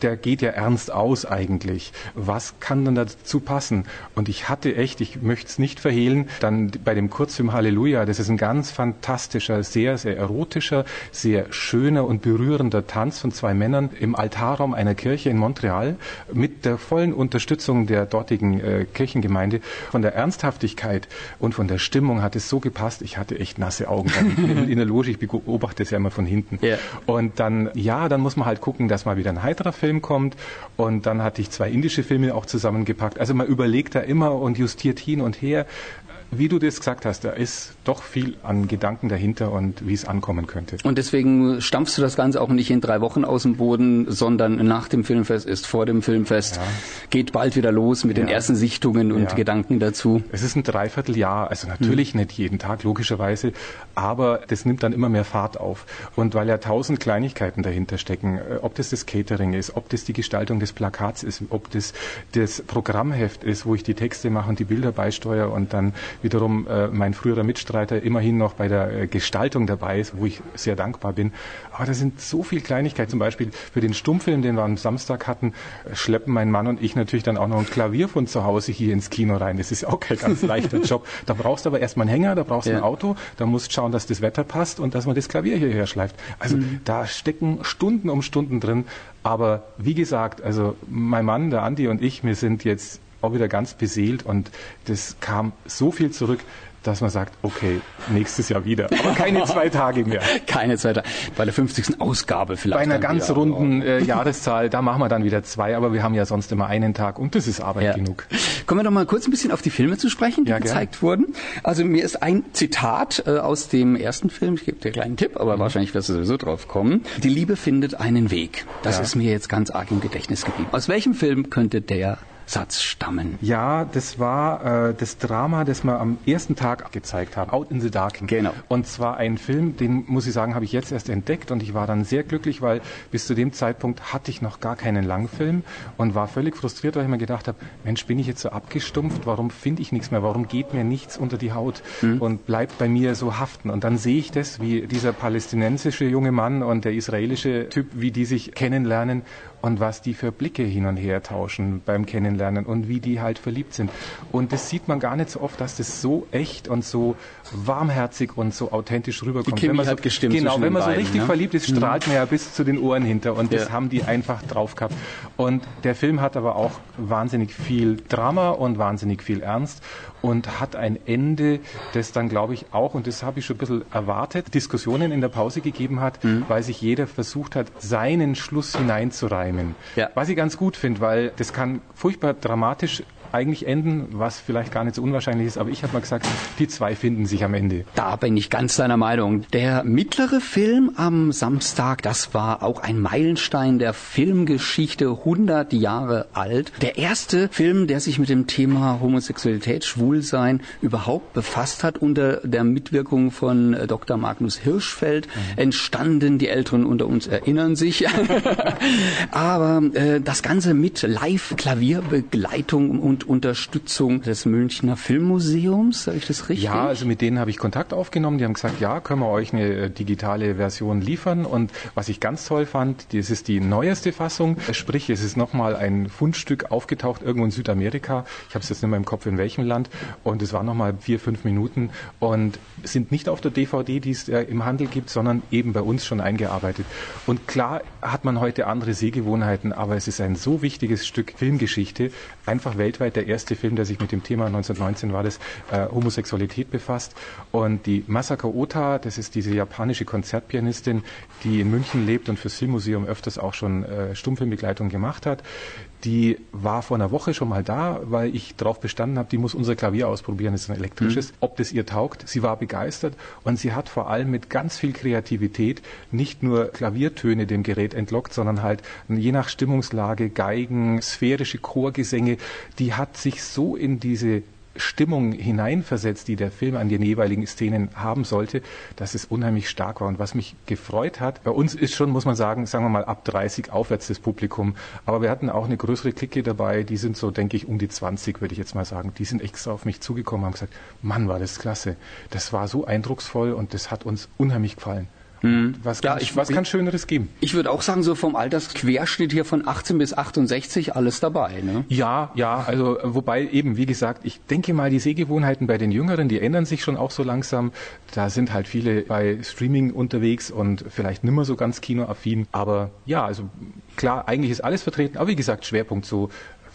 der geht ja ernst aus eigentlich. Was kann denn dazu passen? Und ich hatte echt, ich möchte es nicht verhehlen, dann bei dem Kurzfilm Halleluja, das ist ein ganz fantastischer, sehr, sehr erotischer, sehr schöner und berührender Tanz von zwei Männern im Altarraum einer Kirche in Montreal mit der vollen Unterstützung der dortigen äh, Kirchengemeinde. Von der Ernsthaftigkeit und von der Stimmung hat es so gepasst, ich hatte echt nasse Augen in, in der [laughs] Loge, ich beobachte es ja immer von hinten. Ja. Und dann, ja, dann muss man halt gucken, dass mal wieder ein heiterer Film kommt und dann hatte ich zwei indische Filme auch zusammengepackt. Also man überlegt da immer und justiert hin und her wie du das gesagt hast, da ist doch viel an Gedanken dahinter und wie es ankommen könnte. Und deswegen stampfst du das Ganze auch nicht in drei Wochen aus dem Boden, sondern nach dem Filmfest ist vor dem Filmfest, Ja. geht bald wieder los mit den Ja. ersten Sichtungen und Ja. Gedanken dazu. Es ist ein Dreivierteljahr, also natürlich nicht jeden Tag, logischerweise, aber das nimmt dann immer mehr Fahrt auf. Und weil ja tausend Kleinigkeiten dahinter stecken, äh, ob das das Catering ist, ob das die Gestaltung des Plakats ist, ob das das Programmheft ist, wo ich die Texte mache und die Bilder beisteuere und dann wiederum äh, mein früherer Mitstreiter immerhin noch bei der äh, Gestaltung dabei ist, wo ich sehr dankbar bin. Aber da sind so viele Kleinigkeiten, zum Beispiel für den Stummfilm, den wir am Samstag hatten, äh, schleppen mein Mann und ich natürlich dann auch noch ein Klavier von zu Hause hier ins Kino rein. Das ist auch kein ganz [laughs] leichter Job. Da brauchst du aber erstmal einen Hänger, da brauchst du Ja. ein Auto, da musst schauen, dass das Wetter passt und dass man das Klavier hierher schleift. Also da stecken Stunden um Stunden drin. Aber wie gesagt, also mein Mann, der Andi und ich, wir sind jetzt auch wieder ganz beseelt und das kam so viel zurück, dass man sagt, okay, nächstes Jahr wieder. Aber keine [laughs] zwei Tage mehr. Keine zweite. Bei der 50. Ausgabe vielleicht. Bei einer ganz wieder. runden äh, Jahreszahl, da machen wir dann wieder zwei, aber wir haben ja sonst immer einen Tag und das ist Arbeit Ja. genug. Kommen wir doch mal kurz ein bisschen auf die Filme zu sprechen, die Ja, gern. gezeigt wurden. Also mir ist ein Zitat äh, aus dem ersten Film, ich gebe dir einen kleinen Tipp, Mhm. aber wahrscheinlich wirst du sowieso drauf kommen. Die Liebe findet einen Weg. Das Ja. ist mir jetzt ganz arg im Gedächtnis geblieben. Aus welchem Film könnte der Satz stammen? Ja, das war äh, das Drama, das wir am ersten Tag gezeigt haben, Out in the Dark. Genau. Und zwar ein Film, den muss ich sagen, habe ich jetzt erst entdeckt und ich war dann sehr glücklich, weil bis zu dem Zeitpunkt hatte ich noch gar keinen Langfilm und war völlig frustriert, weil ich mir gedacht habe, Mensch, bin ich jetzt so abgestumpft, warum finde ich nichts mehr, warum geht mir nichts unter die Haut und bleibt bei mir so haften. Und dann sehe ich das, wie dieser palästinensische junge Mann und der israelische Typ, wie die sich kennenlernen und was die für Blicke hin und her tauschen beim Kennenlernen und wie die halt verliebt sind. Und das sieht man gar nicht so oft, dass das so echt und so warmherzig und so authentisch rüberkommt. Chemie wenn man so, hat gestimmt Genau, wenn man so beiden, richtig ne? verliebt ist, strahlt man ja bis zu den Ohren hinter und das Ja. haben die einfach drauf gehabt. Und der Film hat aber auch wahnsinnig viel Drama und wahnsinnig viel Ernst und hat ein Ende, das dann, glaube ich, auch, und das habe ich schon ein bisschen erwartet, Diskussionen in der Pause gegeben hat, Mhm. weil sich jeder versucht hat, seinen Schluss hineinzureimen. Ja. Was ich ganz gut finde, weil das kann furchtbar dramatisch eigentlich enden, was vielleicht gar nicht so unwahrscheinlich ist, aber ich habe mal gesagt, die zwei finden sich am Ende. Da bin ich ganz deiner Meinung. Der mittlere Film am Samstag, das war auch ein Meilenstein der Filmgeschichte, 100 Jahre alt. Der erste Film, der sich mit dem Thema Homosexualität, Schwulsein überhaupt befasst hat, unter der Mitwirkung von äh, Dr. Magnus Hirschfeld entstanden. Die Älteren unter uns erinnern sich. [laughs] Aber äh, das Ganze mit Live-Klavierbegleitung und Unterstützung des Münchner Filmmuseums, sage ich das richtig? Ja, also mit denen habe ich Kontakt aufgenommen. Die haben gesagt, ja, können wir euch eine äh, digitale Version liefern. Und was ich ganz toll fand, das ist die neueste Fassung. Sprich, es ist nochmal ein Fundstück aufgetaucht irgendwo in Südamerika. Ich habe es jetzt nicht mehr im Kopf, in welchem Land. Und es waren nochmal vier, fünf Minuten und sind nicht auf der DVD, die es äh, im Handel gibt, sondern eben bei uns schon eingearbeitet. Und klar hat man heute andere Sehgewohnheiten, aber es ist ein so wichtiges Stück Filmgeschichte. Einfach weltweit der erste Film, der sich mit dem Thema 1919 war das, äh, Homosexualität befasst. Und die Masako Ota, das ist diese japanische Konzertpianistin, die in München lebt und fürs Filmmuseum öfters auch schon äh, Stummfilmbegleitung gemacht hat. Die war vor einer Woche schon mal da, weil ich darauf bestanden habe, die muss unser Klavier ausprobieren, das ist ein elektrisches, ob das ihr taugt. Sie war begeistert und sie hat vor allem mit ganz viel Kreativität nicht nur Klaviertöne dem Gerät entlockt, sondern halt je nach Stimmungslage Geigen, sphärische Chorgesänge. Die hat sich so in diese Stimmung hineinversetzt, die der Film an den jeweiligen Szenen haben sollte, dass es unheimlich stark war. Und was mich gefreut hat, bei uns ist schon, muss man sagen, sagen wir mal ab 30 aufwärts das Publikum. Aber wir hatten auch eine größere Clique dabei, die sind so, denke ich, um die 20, würde ich jetzt mal sagen. Die sind extra auf mich zugekommen, haben gesagt, Mann, war das klasse. Das war so eindrucksvoll und das hat uns unheimlich gefallen. Mhm. Was, Ja, kann, ich- was kann Schöneres geben? Ich würde auch sagen, so vom Altersquerschnitt hier von 18 bis 68 alles dabei. Ne? Ja, ja, also wobei eben, wie gesagt, ich denke mal, die Sehgewohnheiten bei den Jüngeren, die ändern sich schon auch so langsam. Da sind halt viele bei Streaming unterwegs und vielleicht nimmer so ganz kinoaffin. Aber ja, also klar, eigentlich ist alles vertreten. Aber wie gesagt, Schwerpunkt so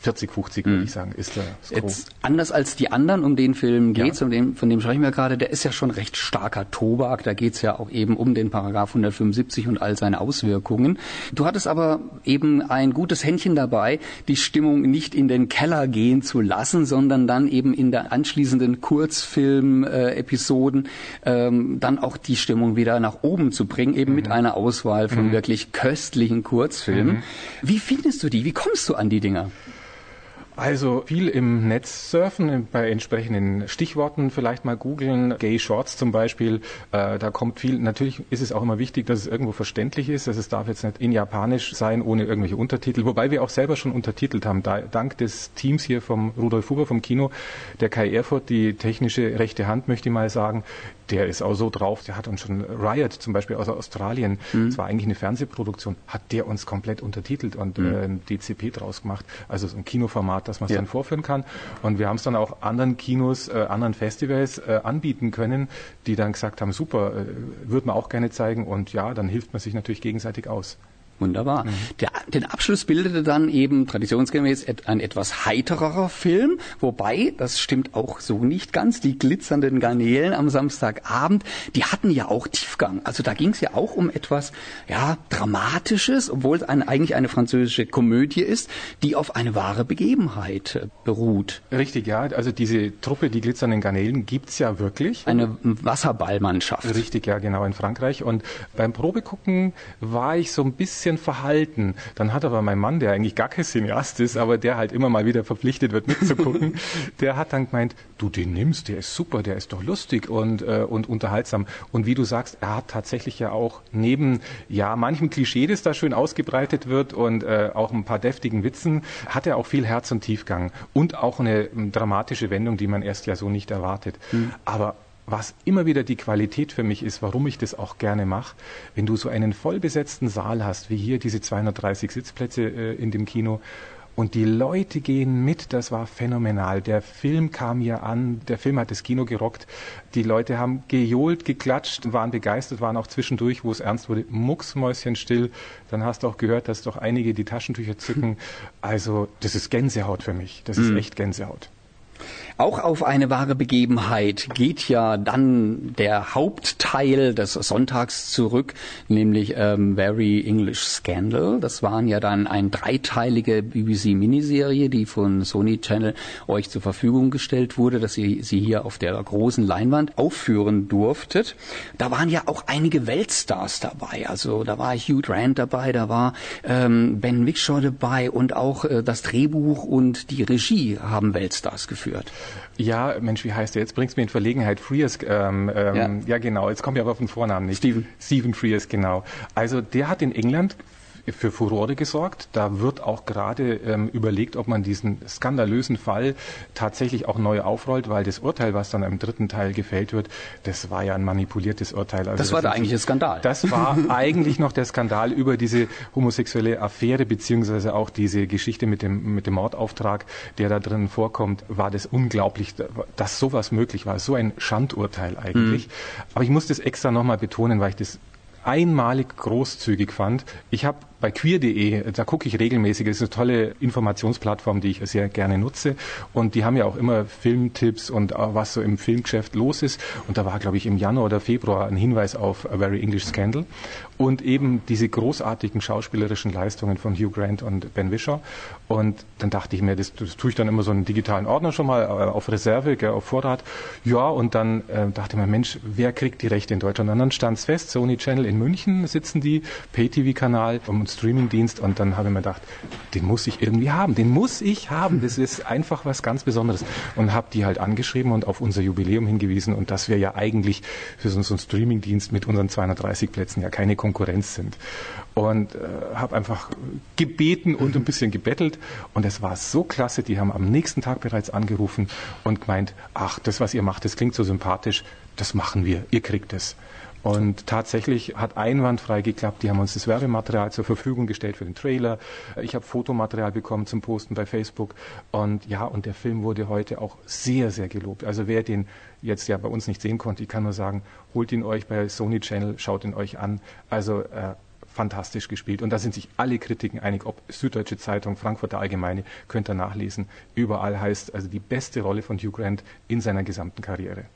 40, 50 würde ich sagen, ist der Gros. Jetzt anders als die anderen, um den Film Ja. geht's, um den, von dem sprechen wir gerade, der ist ja schon recht starker Tobak. Da geht's ja auch eben um den Paragraph 175 und all seine Auswirkungen. Du hattest aber eben ein gutes Händchen dabei, die Stimmung nicht in den Keller gehen zu lassen, sondern dann eben in der anschließenden Kurzfilm-Episoden ähm, dann auch die Stimmung wieder nach oben zu bringen, eben mit einer Auswahl von wirklich köstlichen Kurzfilmen. Wie findest du die? Wie kommst du an die Dinger? Also viel im Netz surfen, bei entsprechenden Stichworten vielleicht mal googeln, Gay Shorts zum Beispiel, äh, da kommt viel. Natürlich ist es auch immer wichtig, dass es irgendwo verständlich ist, dass es darf jetzt nicht in Japanisch sein, ohne irgendwelche Untertitel, wobei wir auch selber schon untertitelt haben, da, dank des Teams hier vom Rudolf Huber vom Kino, der Kai Erfurt, die technische rechte Hand, möchte ich mal sagen, der ist auch so drauf, der hat uns schon Riot zum Beispiel aus Australien, das war eigentlich eine Fernsehproduktion, hat der uns komplett untertitelt und äh, ein DCP draus gemacht, also so ein Kinoformat, dass man es Ja. dann vorführen kann. Und wir haben es dann auch anderen Kinos, äh, anderen Festivals äh, anbieten können, die dann gesagt haben, super, äh, würde man auch gerne zeigen und ja, dann hilft man sich natürlich gegenseitig aus. Wunderbar. Mhm. Der, den Abschluss bildete dann eben traditionsgemäß et, ein etwas heitererer Film, wobei, das stimmt auch so nicht ganz, die glitzernden Garnelen am Samstagabend, die hatten ja auch Tiefgang. Also da ging es ja auch um etwas ja Dramatisches, obwohl es ein, eigentlich eine französische Komödie ist, die auf eine wahre Begebenheit äh, beruht. Richtig, ja. Also diese Truppe, die glitzernden Garnelen, gibt's ja wirklich. Eine Wasserballmannschaft. Richtig, ja, genau, in Frankreich. Und beim Probegucken war ich so ein bisschen verhalten. Dann hat aber mein Mann, der eigentlich gar kein Cineast ist, aber der halt immer mal wieder verpflichtet wird mitzugucken, [laughs] der hat dann gemeint, du den nimmst, der ist super, der ist doch lustig und, äh, und unterhaltsam. Und wie du sagst, er hat tatsächlich ja auch neben, ja, manchem Klischee, das da schön ausgebreitet wird und äh, auch ein paar deftigen Witzen, hat er auch viel Herz und Tiefgang und auch eine dramatische Wendung, die man erst ja so nicht erwartet. Aber was immer wieder die Qualität für mich ist, warum ich das auch gerne mache, wenn du so einen vollbesetzten Saal hast, wie hier diese 230 Sitzplätze äh, in dem Kino, und die Leute gehen mit, das war phänomenal. Der Film kam hier an, der Film hat das Kino gerockt. Die Leute haben gejohlt, geklatscht, waren begeistert, waren auch zwischendurch, wo es ernst wurde, mucksmäuschenstill. Dann hast du auch gehört, dass doch einige die Taschentücher zücken. [laughs] Also, das ist Gänsehaut für mich. Das ist echt Gänsehaut. Auch auf eine wahre Begebenheit geht ja dann der Hauptteil des Sonntags zurück, nämlich ähm, Very English Scandal. Das waren ja dann eine dreiteilige BBC-Miniserie, die von Sony Channel euch zur Verfügung gestellt wurde, dass ihr sie hier auf der großen Leinwand aufführen durftet. Da waren ja auch einige Weltstars dabei. Also da war Hugh Grant dabei, da war ähm, Ben Whishaw dabei und auch äh, das Drehbuch und die Regie haben Weltstars geführt. Ja, Mensch, wie heißt der? Jetzt bringst du mir in Verlegenheit. Frears, ähm, ähm, Ja. ja. genau. Jetzt komme ich aber auf den Vornamen nicht. Stephen. Stephen Frears, genau. Also der hat in England für Furore gesorgt. Da wird auch gerade ähm, überlegt, ob man diesen skandalösen Fall tatsächlich auch neu aufrollt, weil das Urteil, was dann im dritten Teil gefällt wird, das war ja ein manipuliertes Urteil. Also Das war der eigentliche Skandal. Das war [laughs] eigentlich noch der Skandal über diese homosexuelle Affäre beziehungsweise auch diese Geschichte mit dem mit dem Mordauftrag, der da drin vorkommt, war das unglaublich, dass sowas möglich war. So ein Schandurteil eigentlich. Aber ich muss das extra nochmal betonen, weil ich das einmalig großzügig fand. Ich habe bei queer.de, da gucke ich regelmäßig, das ist eine tolle Informationsplattform, die ich sehr gerne nutze und die haben ja auch immer Filmtipps und auch was so im Filmgeschäft los ist und da war, glaube ich, im Januar oder Februar ein Hinweis auf A Very English Scandal und eben diese großartigen schauspielerischen Leistungen von Hugh Grant und Ben Wishaw und dann dachte ich mir, das, das tue ich dann immer so einen digitalen Ordner schon mal äh, auf Reserve, gell, auf Vorrat. Ja, und dann äh, dachte ich mir, Mensch, wer kriegt die Rechte in Deutschland? Und dann stand es fest, Sony Channel in München sitzen die, Pay-TV-Kanal. Streamingdienst und dann habe ich mir gedacht, den muss ich irgendwie haben, den muss ich haben. Das ist einfach was ganz Besonderes. Und habe die halt angeschrieben und auf unser Jubiläum hingewiesen und dass wir ja eigentlich für so einen Streamingdienst mit unseren 230 Plätzen ja keine Konkurrenz sind. Und äh, habe einfach gebeten und ein bisschen gebettelt und es war so klasse. Die haben am nächsten Tag bereits angerufen und gemeint, ach, das, was ihr macht, das klingt so sympathisch, das machen wir, ihr kriegt es. Und tatsächlich hat einwandfrei geklappt. Die haben uns das Werbematerial zur Verfügung gestellt für den Trailer. Ich habe Fotomaterial bekommen zum Posten bei Facebook. Und ja, und der Film wurde heute auch sehr, sehr gelobt. Also wer den jetzt ja bei uns nicht sehen konnte, ich kann nur sagen, holt ihn euch bei Sony Channel, schaut ihn euch an. Also äh, fantastisch gespielt. Und da sind sich alle Kritiken einig, ob Süddeutsche Zeitung, Frankfurter Allgemeine, könnt ihr nachlesen. Überall heißt also die beste Rolle von Hugh Grant in seiner gesamten Karriere.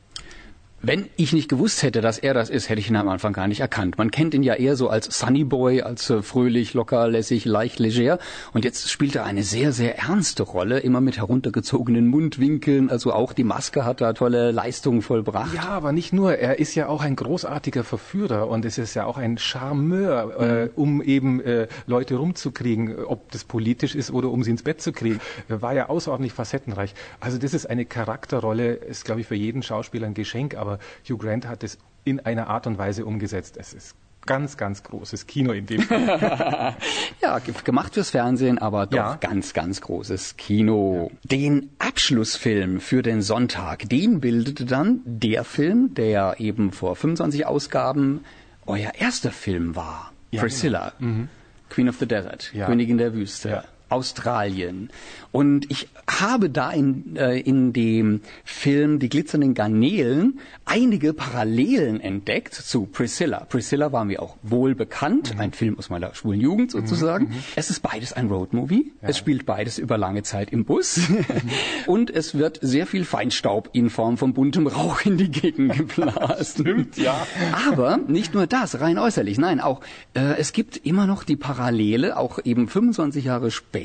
Wenn ich nicht gewusst hätte, dass er das ist, hätte ich ihn am Anfang gar nicht erkannt. Man kennt ihn ja eher so als Sunny Boy, als äh, fröhlich, locker, lässig, leicht, leger. Und jetzt spielt er eine sehr, sehr ernste Rolle, immer mit heruntergezogenen Mundwinkeln. Also auch die Maske hat da tolle Leistungen vollbracht. Ja, aber nicht nur. Er ist ja auch ein großartiger Verführer und es ist ja auch ein Charmeur, äh, um eben äh, Leute rumzukriegen, ob das politisch ist oder um sie ins Bett zu kriegen. Er war ja außerordentlich facettenreich. Also das ist eine Charakterrolle, ist glaube ich für jeden Schauspieler ein Geschenk, aber Hugh Grant hat es in einer Art und Weise umgesetzt. Es ist ganz, ganz großes Kino in dem Fall. [laughs] Ja, ge- gemacht fürs Fernsehen, aber doch Ja. ganz, ganz großes Kino. Den Abschlussfilm für den Sonntag, den bildete dann der Film, der eben vor 25 Ausgaben euer erster Film war. Priscilla, Queen of the Desert, Ja. Königin der Wüste. Ja. Australien. Und ich habe da in, äh, in dem Film Die glitzernden Garnelen einige Parallelen entdeckt zu Priscilla. Priscilla war mir auch wohl bekannt, ein Film aus meiner schwulen Jugend sozusagen. Es ist beides ein Roadmovie. Es spielt beides über lange Zeit im Bus. [laughs] Und es wird sehr viel Feinstaub in Form von buntem Rauch in die Gegend [laughs] geblasen. Stimmt, ja. Aber nicht nur das, rein äußerlich. Nein, auch äh, es gibt immer noch die Parallele, auch eben 25 Jahre später,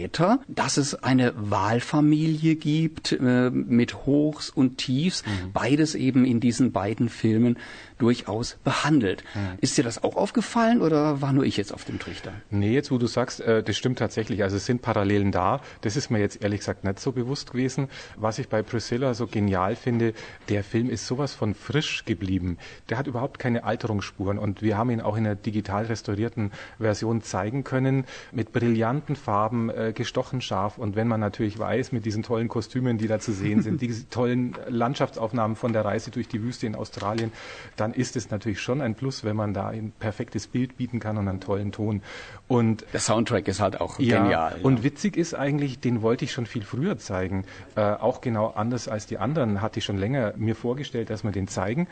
dass es eine Wahlfamilie gibt äh, mit Hochs und Tiefs. Beides eben in diesen beiden Filmen durchaus behandelt. Ist dir das auch aufgefallen oder war nur ich jetzt auf dem Trichter? Nee, jetzt wo du sagst, äh, das stimmt tatsächlich. Also es sind Parallelen da. Das ist mir jetzt ehrlich gesagt nicht so bewusst gewesen. Was ich bei Priscilla so genial finde, der Film ist sowas von frisch geblieben. Der hat überhaupt keine Alterungsspuren und wir haben ihn auch in einer digital restaurierten Version zeigen können mit brillanten Farben, äh, gestochen scharf und wenn man natürlich weiß, mit diesen tollen Kostümen, die da zu sehen sind, diese [laughs] tollen Landschaftsaufnahmen von der Reise durch die Wüste in Australien, dann ist es natürlich schon ein Plus, wenn man da ein perfektes Bild bieten kann und einen tollen Ton. Und Der Soundtrack ist halt auch ja, genial. Und witzig ist eigentlich, den wollte ich schon viel früher zeigen. Äh, auch genau anders als die anderen hatte ich schon länger mir vorgestellt, dass wir den zeigen.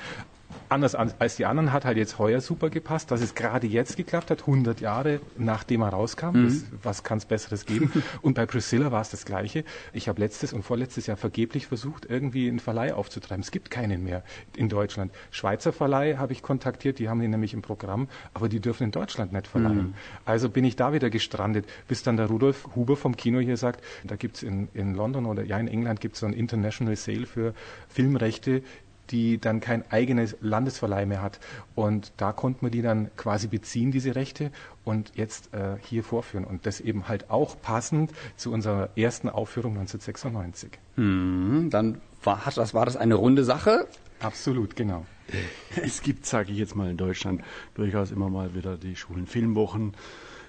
Anders an- als die anderen hat halt jetzt heuer super gepasst, dass es gerade jetzt geklappt hat, 100 Jahre nachdem er rauskam. Das, was kann es Besseres geben? [laughs] und bei Priscilla war es das Gleiche. Ich habe letztes und vorletztes Jahr vergeblich versucht, irgendwie einen Verleih aufzutreiben. Es gibt keinen mehr in Deutschland. Schweizer Verleih habe ich kontaktiert, die haben den nämlich im Programm, aber die dürfen in Deutschland nicht verleihen. Also bin ich da wieder gestrandet, bis dann der Rudolf Huber vom Kino hier sagt, da gibt's in, in London oder ja in England gibt's so ein International Sale für Filmrechte, die dann kein eigenes Landesverleih mehr hat. Und da konnten wir die dann quasi beziehen, diese Rechte, und jetzt äh, hier vorführen. Und das eben halt auch passend zu unserer ersten Aufführung 1996. Mhm, dann war, hat das, war das eine runde Sache. Absolut, genau. Es gibt, sage ich jetzt mal in Deutschland, durchaus immer mal wieder die schwulen Filmwochen.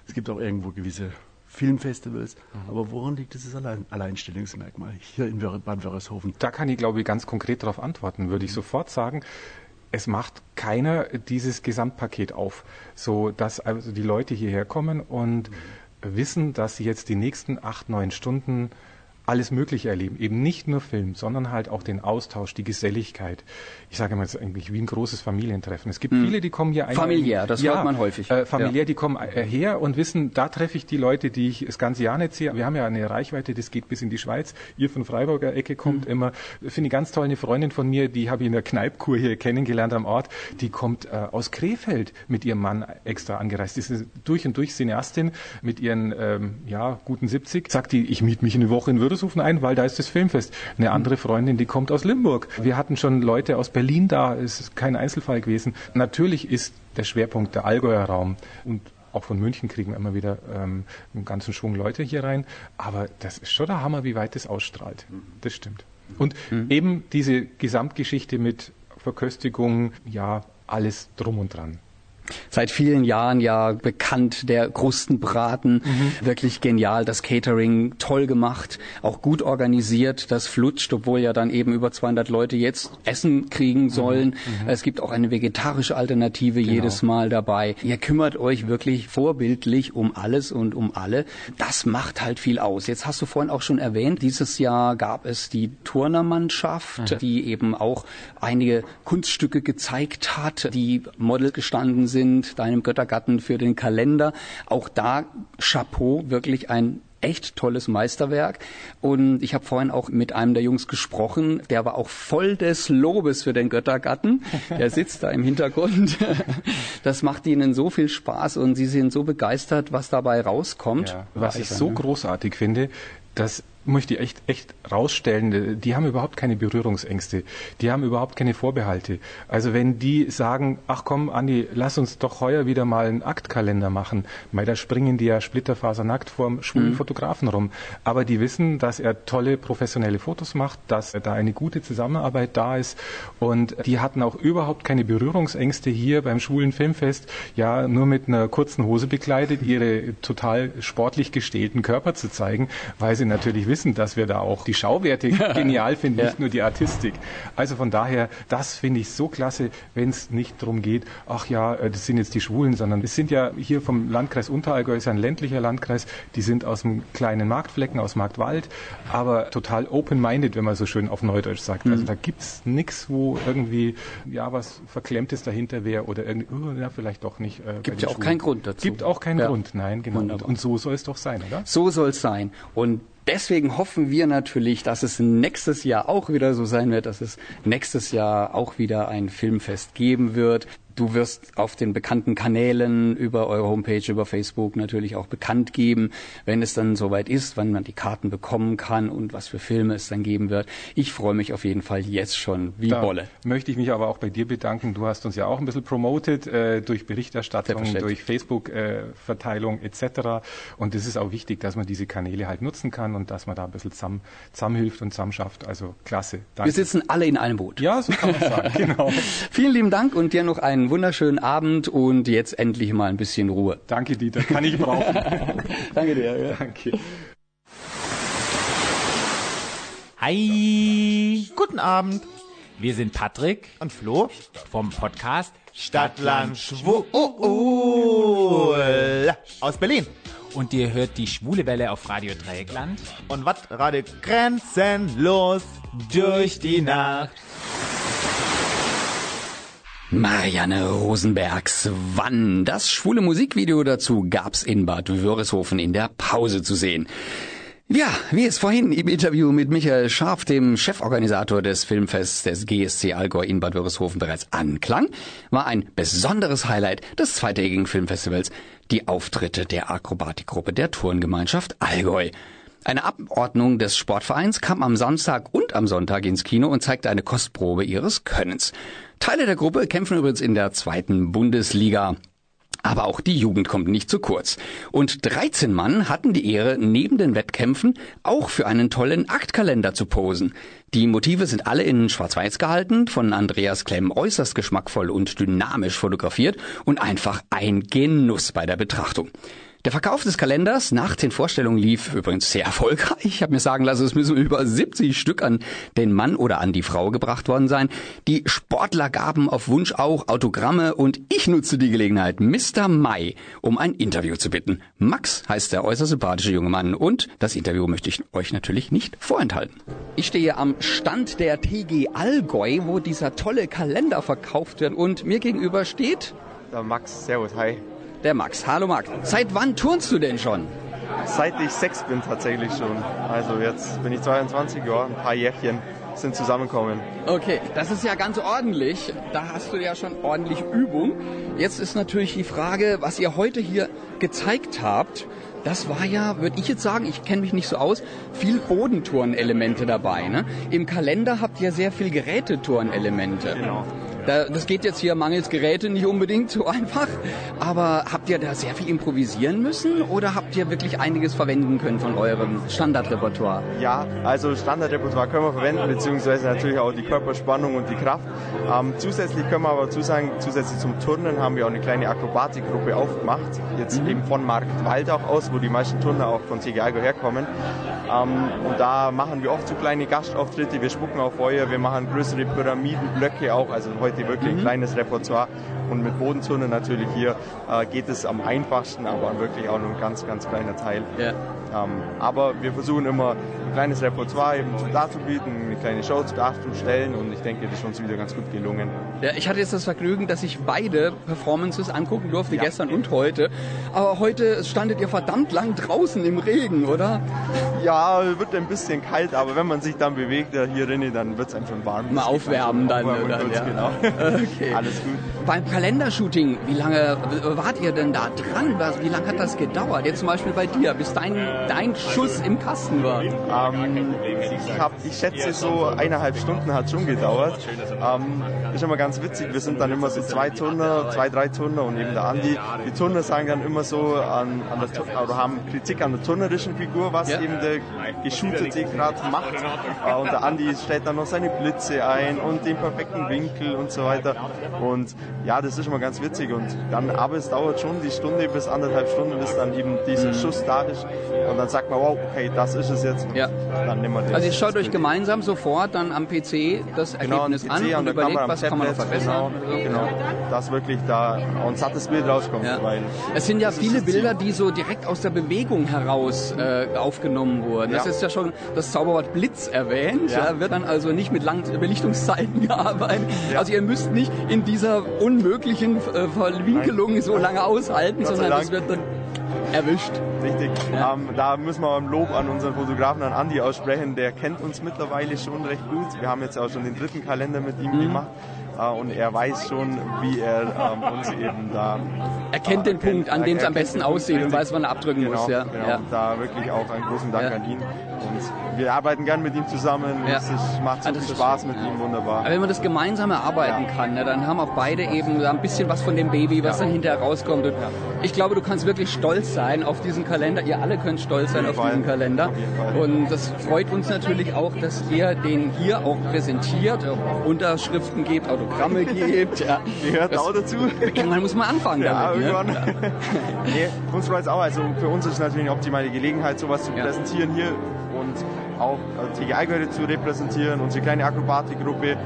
Es gibt auch irgendwo gewisse Filmfestivals. Aber woran liegt dieses Allein Alleinstellungsmerkmal hier in Bad Wörishofen? Da kann ich, glaube ich, ganz konkret darauf antworten, würde ich sofort sagen. Es macht keiner dieses Gesamtpaket auf, so dass also die Leute hierher kommen und wissen, dass sie jetzt die nächsten acht, neun Stunden alles Mögliche erleben. Eben nicht nur Film, sondern halt auch den Austausch, die Geselligkeit. Ich sage mal, es ist eigentlich wie ein großes Familientreffen. Es gibt viele, die kommen hier einmal- Familiär, das hört man häufig. Äh, familiär, die kommen äh, her und wissen, da treffe ich die Leute, die ich das ganze Jahr nicht sehe. Wir haben ja eine Reichweite, das geht bis in die Schweiz. Ihr von Freiburger Ecke kommt immer. Finde ich ganz toll, eine Freundin von mir, die habe ich in der Kneipkur hier kennengelernt am Ort. Die kommt äh, aus Krefeld mit ihrem Mann extra angereist. Die ist eine durch und durch Cineastin mit ihren ähm, ja, guten 70. Sagt die, ich miete mich eine Woche in Würdeshofen ein, weil da ist das Filmfest. Eine andere Freundin, die kommt aus Limburg. Wir hatten schon Leute aus Berlin da. Es ist kein Einzelfall gewesen. Natürlich ist der Schwerpunkt der Allgäuer Raum und Auch von München kriegen wir immer wieder ähm, einen ganzen Schwung Leute hier rein. Aber das ist schon der Hammer, wie weit das ausstrahlt. Das stimmt. Und mhm. eben diese Gesamtgeschichte mit Verköstigung, ja, alles drum und dran seit vielen Jahren ja bekannt, der Krustenbraten, mhm. wirklich genial, das Catering toll gemacht, auch gut organisiert, das flutscht, obwohl ja dann eben über 200 Leute jetzt Essen kriegen mhm. sollen. Mhm. Es gibt auch eine vegetarische Alternative genau. jedes Mal dabei. Ihr kümmert euch wirklich vorbildlich um alles und um alle. Das macht halt viel aus. Jetzt hast du vorhin auch schon erwähnt, dieses Jahr gab es die Turnermannschaft, mhm. die eben auch einige Kunststücke gezeigt hat, die Model gestanden sind sind, deinem Göttergatten für den Kalender. Auch da Chapeau, wirklich ein echt tolles Meisterwerk. Und ich habe vorhin auch mit einem der Jungs gesprochen, der war auch voll des Lobes für den Göttergatten. Der sitzt da im Hintergrund. [laughs] Das macht ihnen so viel Spaß und sie sind so begeistert, was dabei rauskommt. Ja, was ich so großartig finde, dass möchte ich echt, echt rausstellen, die haben überhaupt keine Berührungsängste, die haben überhaupt keine Vorbehalte. Also wenn die sagen, ach komm, Andi, lass uns doch heuer wieder mal einen Aktkalender machen, weil da springen die ja splitterfasernackt vorm schwulen mhm. Fotografen rum. Aber die wissen, dass er tolle professionelle Fotos macht, dass da eine gute Zusammenarbeit da ist und die hatten auch überhaupt keine Berührungsängste hier beim schwulen Filmfest, ja, nur mit einer kurzen Hose bekleidet, ihre total sportlich gestählten Körper zu zeigen, weil sie natürlich wissen, wissen, dass wir da auch die Schauwerte [laughs] genial finden, ja. nicht nur die Artistik. Also von daher, das finde ich so klasse, wenn es nicht darum geht, ach ja, äh, das sind jetzt die Schwulen, sondern es sind ja hier vom Landkreis Unterallgäu, ist ein ländlicher Landkreis, die sind aus einem kleinen Marktflecken, aus Marktwald, aber total open-minded, wenn man so schön auf Neudeutsch sagt. Also mhm. da gibt es nichts, wo irgendwie ja was Verklemmtes dahinter wäre oder irgendwie, oh, ja, vielleicht doch nicht. Äh, Gibt ja auch keinen Grund dazu. Gibt auch keinen ja. Grund, nein, genau. Und, und so soll es doch sein, oder? So soll es sein. Und Deswegen hoffen wir natürlich, dass es nächstes Jahr auch wieder so sein wird, dass es nächstes Jahr auch wieder ein Filmfest geben wird. Du wirst auf den bekannten Kanälen über eure Homepage, über Facebook natürlich auch bekannt geben, wenn es dann soweit ist, wann man die Karten bekommen kann und was für Filme es dann geben wird. Ich freue mich auf jeden Fall jetzt schon wie da Bolle. Möchte ich mich aber auch bei dir bedanken. Du hast uns ja auch ein bisschen promoted äh, durch Berichterstattung, durch Facebook-Verteilung äh, etc. Und es ist auch wichtig, dass man diese Kanäle halt nutzen kann und dass man da ein bisschen zusammen, zusammenhilft und zusammenschafft. Also klasse. Danke. Wir sitzen alle in einem Boot. Ja, so kann man sagen. [laughs] genau. Vielen lieben Dank und dir noch einen einen wunderschönen Abend und jetzt endlich mal ein bisschen Ruhe. Danke, Dieter. Kann ich brauchen. [laughs] Danke dir. Ja. Danke. Hi. Guten Abend. Wir sind Patrick und Flo vom Podcast Stadtland Schwul aus Berlin. Und ihr hört die Schwule Welle auf Radio Dreieckland. Und was? Radio Grenzenlos durch die Nacht. Marianne Rosenbergs Wann. Das schwule Musikvideo dazu gab's in Bad Wörishofen in der Pause zu sehen. Ja, wie es vorhin im Interview mit Michael Scharf, dem Cheforganisator des Filmfests des GSC Allgäu in Bad Wörishofen bereits anklang, war ein besonderes Highlight des zweitägigen Filmfestivals die Auftritte der Akrobatikgruppe der Turngemeinschaft Allgäu. Eine Abordnung des Sportvereins kam am Samstag und am Sonntag ins Kino und zeigte eine Kostprobe ihres Könnens. Teile der Gruppe kämpfen übrigens in der zweiten Bundesliga. Aber auch die Jugend kommt nicht zu kurz. Und 13 Mann hatten die Ehre, neben den Wettkämpfen auch für einen tollen Aktkalender zu posen. Die Motive sind alle in Schwarz-Weiß gehalten, von Andreas Klemm äußerst geschmackvoll und dynamisch fotografiert und einfach ein Genuss bei der Betrachtung. Der Verkauf des Kalenders nach den Vorstellungen lief übrigens sehr erfolgreich. Ich habe mir sagen lassen, es müssen über 70 Stück an den Mann oder an die Frau gebracht worden sein. Die Sportler gaben auf Wunsch auch Autogramme und ich nutzte die Gelegenheit, Mr. Mai um ein Interview zu bitten. Max heißt der äußerst sympathische junge Mann und das Interview möchte ich euch natürlich nicht vorenthalten. Ich stehe am Stand der TG Allgäu, wo dieser tolle Kalender verkauft wird und mir gegenüber steht... Der Max, servus, hi der Max. Hallo Max. Seit wann turnst du denn schon? Seit ich sechs bin tatsächlich schon. Also jetzt bin ich 22 Jahre, ein paar Jährchen sind zusammengekommen. Okay, das ist ja ganz ordentlich. Da hast du ja schon ordentlich Übung. Jetzt ist natürlich die Frage, was ihr heute hier gezeigt habt. Das war ja, würde ich jetzt sagen, ich kenne mich nicht so aus, viel Bodenturnelemente dabei. Ne? Im Kalender habt ihr sehr viel Geräteturnelemente. Genau. Da, das geht jetzt hier mangels Geräte nicht unbedingt so einfach. Aber habt ihr da sehr viel improvisieren müssen oder habt ihr wirklich einiges verwenden können von eurem Standardrepertoire? Ja, also Standardrepertoire können wir verwenden, beziehungsweise natürlich auch die Körperspannung und die Kraft. Ähm, zusätzlich können wir aber dazu sagen, zusätzlich zum Turnen haben wir auch eine kleine Akrobatikgruppe aufgemacht. Jetzt eben von Markt Waldau aus, wo die meisten Turner auch von TGAGO herkommen. Ähm, und da machen wir oft so kleine Gastauftritte, wir spucken auf Feuer, wir machen größere Pyramidenblöcke auch, also heute wirklich ein kleines Repertoire. Und mit Bodenturnen natürlich hier äh, geht es am einfachsten, aber wirklich auch nur ein ganz, ganz kleiner Teil. Ja. Ähm, aber wir versuchen immer ein kleines Repertoire eben darzubieten, eine kleine Show darzustellen und ich denke, das ist uns wieder ganz gut gelungen. Ja, ich hatte jetzt das Vergnügen, dass ich beide Performances angucken durfte, gestern und heute. Aber heute standet ihr verdammt lang draußen im Regen, oder? Ja, wird ein bisschen kalt, aber wenn man sich dann bewegt äh, hier drinnen, dann wird es einem schon warm. Mal aufwärmen dann, Aufwärmen dann, kurz, ja. genau. [laughs] Okay. Alles gut. Beim Kalendershooting, wie lange wart ihr denn da dran? Wie lange hat das gedauert? Jetzt zum Beispiel bei dir, bis dein, dein Schuss im Kasten war. Ähm, ich, hab, ich schätze so eineinhalb Stunden hat schon gedauert. Ähm, ist immer ganz witzig. Wir sind dann immer so zwei Turner, zwei, drei Turner und eben der Andi. Die Turner sagen dann immer so an, an der, Haben Kritik an der turnerischen Figur, was Ja. eben der Geshootete gerade macht. Äh, und der Andi stellt dann noch seine Blitze ein und den perfekten Winkel und so weiter. Und ja, das ist immer ganz witzig. Und dann, aber es dauert schon die Stunde bis anderthalb Stunden, bis dann eben dieser Schuss da ist. Und dann sagt man, wow, okay, das ist es jetzt. Und Mhm. Ja. Dann nehmen wir den. Also ihr schaut euch gemeinsam sofort dann am PC das Genau, Ergebnis am an PC und der überlegt, am was kann man noch Tablet, verbessern. Genau, genau. Dass wirklich da ein sattes Bild rauskommt. Ja. Weil Es sind ja das viele das. Bilder, die so direkt aus der Bewegung heraus äh, aufgenommen wurden. Das Ja. ist ja schon das Zauberwort Blitz erwähnt. Ja. Ja. wird dann also nicht mit langen Belichtungszeiten [laughs] gearbeitet. Also ihr müsst nicht in dieser unmöglichen äh, Verwinkelung so lange aushalten, Gott sondern es wird dann erwischt. Richtig. Ja. Ähm, da müssen wir ein Lob an unseren Fotografen, an Andi aussprechen. Der kennt uns mittlerweile schon recht gut. Wir haben jetzt auch schon den dritten Kalender mit ihm Mhm. gemacht. Äh, und er weiß schon, wie er ähm, uns eben da... Er kennt den Punkt, an dem es am besten aussieht und weiß, wann er abdrücken genau, muss. Ja. Genau. Ja. Da wirklich auch einen großen Dank Ja. an ihn. Und wir arbeiten gern mit ihm zusammen. Ja. Es ist, macht so das viel Spaß mit ihm, wunderbar. Aber wenn man das gemeinsam erarbeiten kann, ne, dann haben auch beide eben ein bisschen was von dem Baby, was dann hinterher rauskommt. Und ich glaube, du kannst wirklich stolz sein auf diesen Kalender. Ihr alle könnt stolz sein auf Fall. diesen Kalender. Auf. Und das freut uns natürlich auch, dass ihr den hier auch präsentiert, auch Unterschriften gebt, Autogramme [laughs] gebt. Ja. Gehört Das- auch dazu. Man muss mal anfangen Ja, damit. irgendwann. Ne? [laughs] nee, uns freut es auch. Also für uns ist es natürlich eine optimale Gelegenheit, sowas zu präsentieren hier und auch TGI gehört zu repräsentieren, unsere kleine Akrobatikgruppe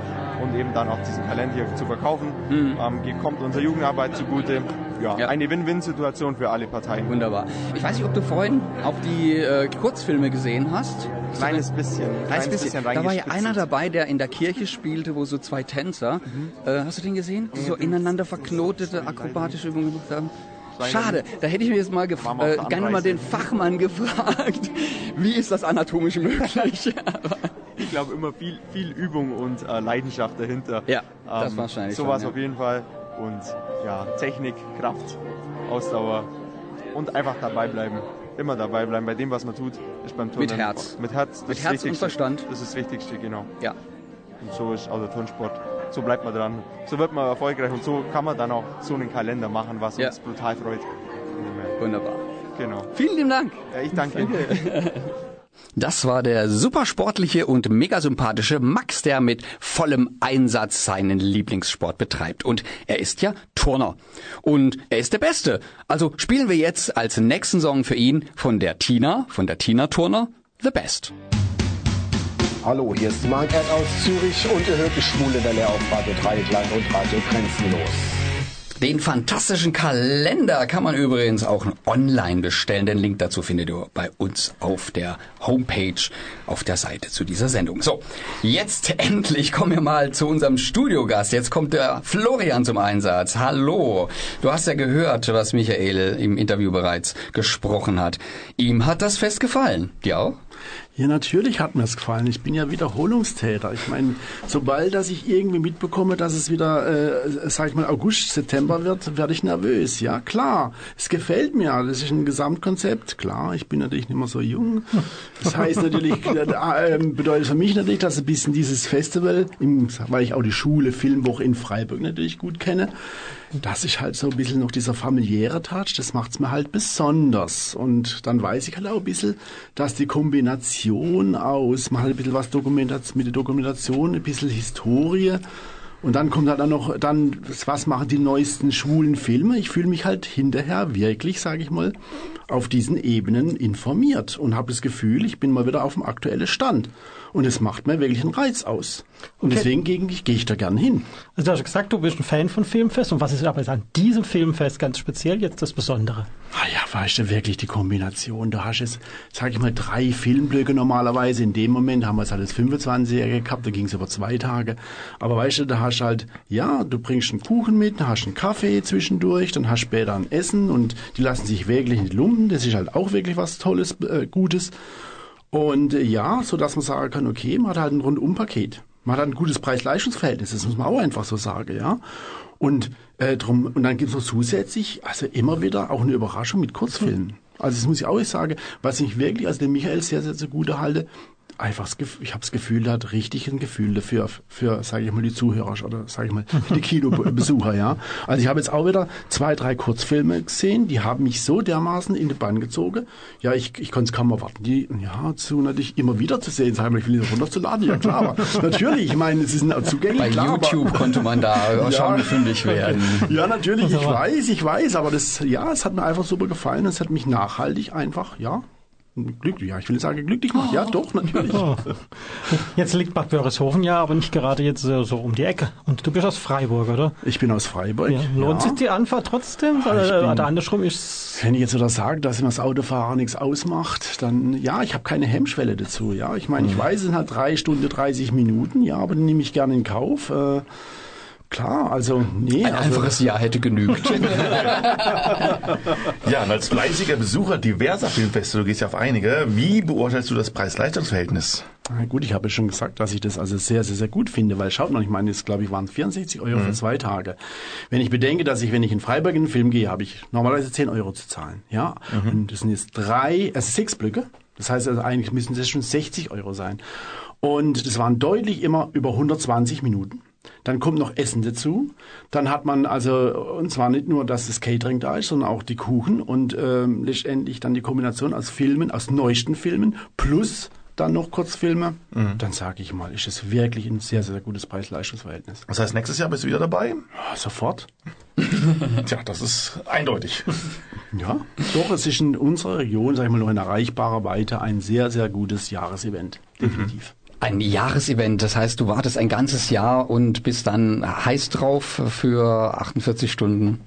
und eben dann auch diesen Kalender hier zu verkaufen. Ähm, geht- kommt unserer Jugendarbeit zugute. Ja, Mhm. Ja. eine Win-Win-Situation für alle Parteien. Wunderbar. Ich weiß nicht, ob du vorhin auch die äh, Kurzfilme gesehen hast. Kleines bisschen. Kleines bisschen. Da war ja einer dabei, der in der Kirche spielte, wo so zwei Tänzer, äh, hast du den gesehen? Die so ineinander verknotete akrobatische Übungen gemacht haben. Schade, da hätte ich mir jetzt mal äh, gerne mal den Fachmann gefragt, [laughs] wie ist das anatomisch [laughs] möglich? Ich glaube immer viel, viel Übung und äh, Leidenschaft dahinter. Ja, das wahrscheinlich Sowas ja. auf jeden Fall. Und ja, Technik, Kraft, Ausdauer und einfach dabei bleiben. Immer dabei bleiben bei dem, was man tut. Ist beim Turnen. Mit Herz. Mit Herz. Das Mit ist Herz und. Verstand. Das ist das Wichtigste, genau. ja, Und so ist auch der Turnsport. So bleibt man dran. So wird man erfolgreich und so kann man dann auch so einen Kalender machen, was Ja. uns brutal freut. wunderbar. Genau. Vielen lieben Dank. Ja, ich danke. [laughs] Das war der supersportliche und mega sympathische Max, der mit vollem Einsatz seinen Lieblingssport betreibt. Und er ist ja Turner. Und er ist der Beste. Also spielen wir jetzt als nächsten Song für ihn von der Tina, von der Tina Turner, The Best. Hallo, hier ist Mark Ed aus Zürich und ihr hört die Schwule Welle auf Radio Dreieckland und Radio Grenzenlos. Den fantastischen Kalender kann man übrigens auch online bestellen. Den Link dazu findet ihr bei uns auf der Homepage, auf der Seite zu dieser Sendung. So, jetzt [laughs] endlich kommen wir mal zu unserem Studiogast. Jetzt kommt der Florian zum Einsatz. Hallo. Du hast ja gehört, was Michael im Interview bereits gesprochen hat. Ihm hat das Fest gefallen. Dir auch? Ja, natürlich hat mir es gefallen. Ich bin ja Wiederholungstäter. Ich meine, sobald dass ich irgendwie mitbekomme, dass es wieder, äh, sag ich mal, August, September wird, werde ich nervös. Ja, klar. Es gefällt mir. Das ist ein Gesamtkonzept. Klar, ich bin natürlich nicht mehr so jung. Das heißt natürlich, äh, bedeutet für mich natürlich, dass ein bisschen dieses Festival, im, weil ich auch die Schule Filmwoche in Freiburg natürlich gut kenne, das ist halt so ein bisschen noch dieser familiäre Touch, das macht's mir halt besonders. Und dann weiß ich halt auch ein bisschen, dass die Kombination aus, man hat ein bisschen was Dokumentation, mit der Dokumentation, ein bisschen Historie, und dann kommt halt dann noch, dann, was machen die neuesten schwulen Filme? Ich fühle mich halt hinterher wirklich, sage ich mal, auf diesen Ebenen informiert und habe das Gefühl, ich bin mal wieder auf dem aktuellen Stand. Und es macht mir wirklich einen Reiz aus. Und Okay. deswegen gehe ich, da gern hin. Also du hast gesagt, du bist ein Fan von Filmfest. Und was ist aber an diesem Filmfest ganz speziell jetzt das Besondere? Ah ja, weißt du, wirklich die Kombination. Du hast jetzt, sag ich mal, drei Filmblöcke normalerweise. In dem Moment haben wir es halt als 25-Jährige gehabt, da ging es über zwei Tage. Aber weißt du, da hast du halt, ja, du bringst einen Kuchen mit, dann hast einen Kaffee zwischendurch, dann hast später ein Essen und die lassen sich wirklich nicht lumpen. Das ist halt auch wirklich was Tolles, äh, Gutes. Und äh, ja, so dass man sagen kann, okay, man hat halt ein Rundumpaket. Man hat halt ein gutes Preis-Leistungs-Verhältnis, das muss man auch einfach so sagen, ja. Und äh, drum, und dann gibt's noch zusätzlich, also immer wieder auch eine Überraschung mit Kurzfilmen. Also das muss ich auch sagen, was ich wirklich, also den Michael sehr, sehr zugute halte, einfach, das ich habe das Gefühl, er hat richtig ein Gefühl dafür, für, sage ich mal, die Zuhörer oder sage ich mal, [laughs] die Kinobesucher, ja. Also ich habe jetzt auch wieder zwei, drei Kurzfilme gesehen, die haben mich so dermaßen in die Bann gezogen. Ja, ich, ich konnte es kaum erwarten, die ja zu natürlich immer wieder zu sehen. Sag ich mal, ich will die runterzuladen, ja klar, aber [laughs] natürlich, ich meine, es ist zugänglich. Bei klar, YouTube aber, konnte man da [laughs] schon fündig werden. ja, natürlich, ich weiß, ich weiß, aber das, ja, es hat mir einfach super gefallen. Es hat mich nachhaltig einfach, ja, glücklich, ja, ich will nicht sagen glücklich gemacht. Ja, doch, natürlich. Oh. Jetzt liegt Bad Wörishofen ja aber nicht gerade jetzt äh, so um die Ecke. Und du bist aus Freiburg, oder? Ich bin aus Freiburg. Ja. Lohnt ja. sich die Anfahrt trotzdem? Ja, ich oder, bin- oder andersrum ist Wenn ich jetzt wieder sage, dass mir das Autofahren nichts ausmacht, dann ja, ich habe keine Hemmschwelle dazu. Ja, ich meine, ich Mhm. weiß, es sind halt drei Stunden 30 Minuten, ja, aber den nehme ich gerne in Kauf. Äh, klar, also nee. Ein also, einfaches Ja hätte genügt. [laughs] Ja, und als fleißiger Besucher diverser Filmfeste, du gehst ja auf einige, wie beurteilst du das Preis-Leistungs-Verhältnis? Na gut, ich habe schon gesagt, dass ich das also sehr, sehr, sehr gut finde, weil schaut mal, ich meine, es glaube ich waren 64 Euro für zwei Tage. Wenn ich bedenke, dass ich, wenn ich in Freiburg in den Film gehe, habe ich normalerweise 10 Euro zu zahlen. Ja, und das sind jetzt drei, also sechs Blöcke. Das heißt also eigentlich müssen das schon 60 Euro sein. Und das waren deutlich immer über 120 Minuten. Dann kommt noch Essen dazu. Dann hat man also, und zwar nicht nur, dass das Catering da ist, sondern auch die Kuchen und ähm, letztendlich dann die Kombination aus Filmen, aus neuesten Filmen, plus dann noch Kurzfilme. Dann sage ich mal, ist es wirklich ein sehr, sehr gutes Preis-Leistungs-Verhältnis. Das heißt, nächstes Jahr bist du wieder dabei? Ja, sofort. [laughs] Tja, das ist eindeutig. [laughs] Ja, doch, es ist in unserer Region, sag ich mal, noch in erreichbarer Weite ein sehr, sehr gutes Jahresevent. Definitiv. Ein Jahresevent, das heißt, du wartest ein ganzes Jahr und bist dann heiß drauf für 48 Stunden.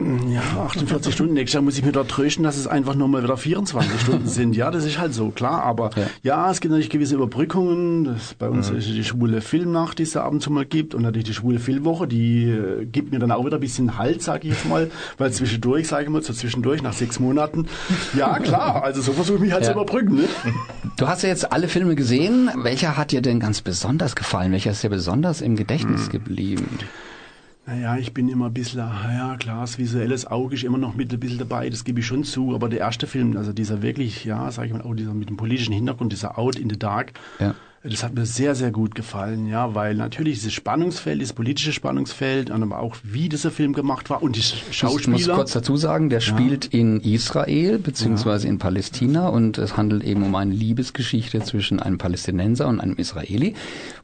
Ja, 48 Stunden. Nächstes Jahr muss ich mir dort trösten, dass es einfach nur mal wieder 24 Stunden [laughs] sind. Ja, das ist halt so, klar. Aber Ja. ja, es gibt natürlich gewisse Überbrückungen. Das, bei uns ist die schwule Filmnacht, die es da ab und zu mal gibt. Und natürlich die schwule Filmwoche, die äh, gibt mir dann auch wieder ein bisschen Halt, sage ich jetzt mal. Weil zwischendurch, sage ich mal, so zwischendurch, nach sechs Monaten. Ja, klar. [laughs] Also so versuche ich mich halt zu Ja. überbrücken. Ne? Du hast ja jetzt alle Filme gesehen. Welcher hat dir denn ganz besonders gefallen? Welcher ist dir besonders im Gedächtnis geblieben? Naja, ich bin immer ein bisschen, ah ja klar, das visuelles Auge ist immer noch mit ein bisschen dabei, das gebe ich schon zu, aber der erste Film, also dieser wirklich, ja, sag ich mal, auch dieser mit dem politischen Hintergrund, dieser Out in the Dark, Ja. Das hat mir sehr, sehr gut gefallen, ja, weil natürlich dieses Spannungsfeld, dieses politische Spannungsfeld, und aber auch wie dieser Film gemacht war und die Ich muss Schauspieler. kurz dazu sagen, der spielt in Israel beziehungsweise in Palästina und es handelt eben um eine Liebesgeschichte zwischen einem Palästinenser und einem Israeli.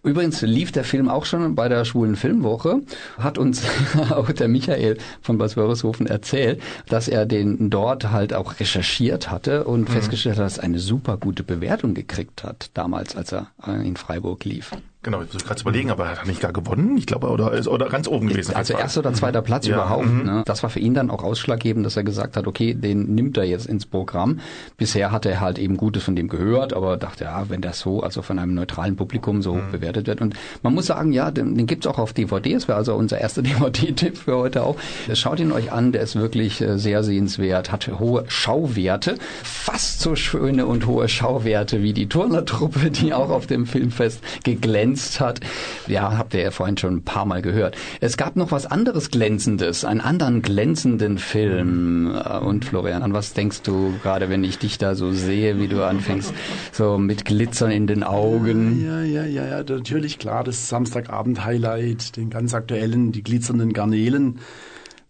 Übrigens lief der Film auch schon bei der Schwulen Filmwoche, hat uns [laughs] auch der Michael von Bad Wörishofen erzählt, dass er den dort halt auch recherchiert hatte Mhm. und festgestellt hat, dass er eine super gute Bewertung gekriegt hat, damals, als er in Freiburg lief. Genau, ich versuche gerade überlegen, aber er hat nicht gar gewonnen, ich glaube, oder ist oder ganz oben gewesen. Also erster oder zweiter Platz Ja, überhaupt. mhm. Ne? Das war für ihn dann auch ausschlaggebend, dass er gesagt hat, okay, den nimmt er jetzt ins Programm. Bisher hat er halt eben Gutes von dem gehört, aber dachte, ja, wenn das so, also von einem neutralen Publikum so Mhm. hoch bewertet wird. Und man muss sagen, ja, den, den gibt's auch auf DVD. Das wäre also unser erster [laughs] DVD-Tipp für heute auch. Schaut ihn euch an, der ist wirklich äh, sehr sehenswert, hat hohe Schauwerte, fast so schöne und hohe Schauwerte wie die Turnertruppe, die auch auf dem Filmfest geglänzt hat. Ja, habt ihr ja vorhin schon ein paar Mal gehört. Es gab noch was anderes Glänzendes, einen anderen glänzenden Film. Äh, Und Florian, an was denkst du gerade, wenn ich dich da so sehe, wie du anfängst, so mit Glitzern in den Augen? Ja, ja, ja, ja, natürlich, klar, das Samstagabend-Highlight, den ganz aktuellen, die glitzernden Garnelen,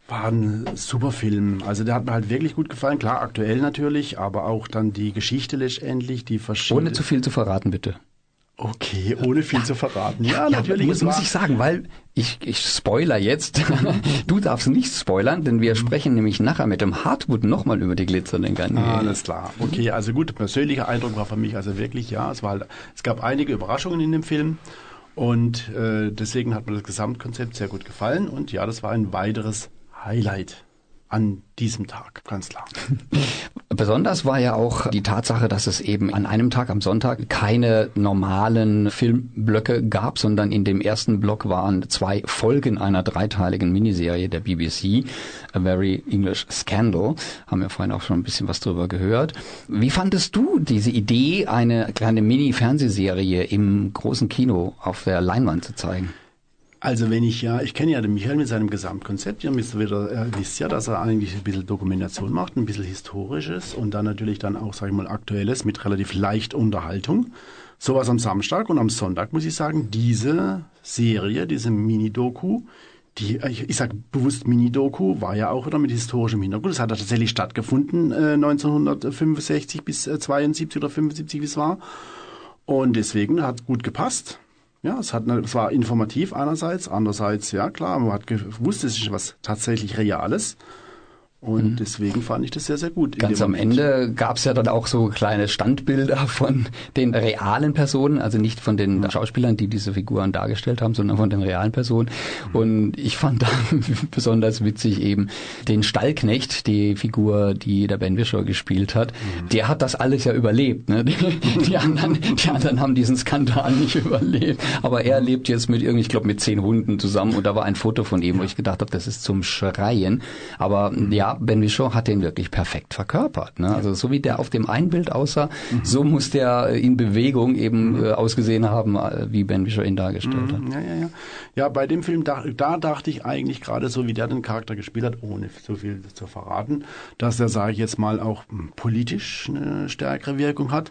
war ein super Film. Also der hat mir halt wirklich gut gefallen. Klar, aktuell natürlich, aber auch dann die Geschichte letztendlich, die verschiedenen... Ohne zu viel zu verraten, bitte. Okay, ohne viel zu verraten. Ja, natürlich. muss, es muss ich sagen, weil ich, ich spoiler jetzt. [laughs] du darfst nicht spoilern, denn wir sprechen nämlich nachher mit dem Hartmut nochmal über die glitzernden Garnelen. Alles klar. Okay, also gut, persönlicher Eindruck war für mich also wirklich, ja, es war halt, es gab einige Überraschungen in dem Film und äh, deswegen hat mir das Gesamtkonzept sehr gut gefallen und ja, das war ein weiteres Highlight an diesem Tag, ganz klar. [laughs] Besonders war ja auch die Tatsache, dass es eben an einem Tag am Sonntag keine normalen Filmblöcke gab, sondern in dem ersten Block waren zwei Folgen einer dreiteiligen Miniserie der BBC, A Very English Scandal. Haben wir vorhin auch schon ein bisschen was drüber gehört. Wie fandest du diese Idee, eine kleine Mini-Fernsehserie im großen Kino auf der Leinwand zu zeigen? Also wenn ich ja, ich kenne ja den Michael mit seinem Gesamtkonzept, ihr wisst, wieder, ihr wisst ja, dass er eigentlich ein bisschen Dokumentation macht, ein bisschen Historisches und dann natürlich dann auch, sag ich mal, Aktuelles mit relativ leicht Unterhaltung. Sowas am Samstag und am Sonntag muss ich sagen, diese Serie, diese Mini-Doku, die, ich, ich sage bewusst Mini-Doku, war ja auch wieder mit historischem Hintergrund. Es hat ja tatsächlich stattgefunden, äh, 1965 bis äh, 72 oder 75, wie es war. Und deswegen hat gut gepasst. Ja, es, hat, es war informativ einerseits, andererseits, ja klar, man hat gewusst, es ist was tatsächlich Reales. Und deswegen fand ich das sehr, sehr gut. Mhm. Ganz am. Ende gab es ja dann auch so kleine Standbilder [laughs] von den realen Personen, also nicht von den Schauspielern, die diese Figuren dargestellt haben, sondern von den realen Personen. Und ich fand dann [laughs] besonders witzig eben den Stallknecht, die Figur, die der Ben Wischer gespielt hat. Der hat das alles ja überlebt. Ne? Die, die, [laughs] anderen, die anderen haben diesen Skandal nicht überlebt. Aber er lebt jetzt mit irgendwie, ich glaube, mit zehn Hunden zusammen. Und da war ein Foto von ihm, wo ich gedacht habe, das ist zum Schreien. Aber ja, Ben Whishaw hat den wirklich perfekt verkörpert. Ne? Also so wie der auf dem einen Bild aussah, so muss der in Bewegung eben äh, ausgesehen haben, äh, wie Ben Whishaw ihn dargestellt hat. Mhm, Ja, ja, ja. Ja, bei dem Film, da, da dachte ich eigentlich gerade so, wie der den Charakter gespielt hat, ohne so viel zu verraten, dass er, sage ich jetzt mal, auch hm, politisch eine stärkere Wirkung hat,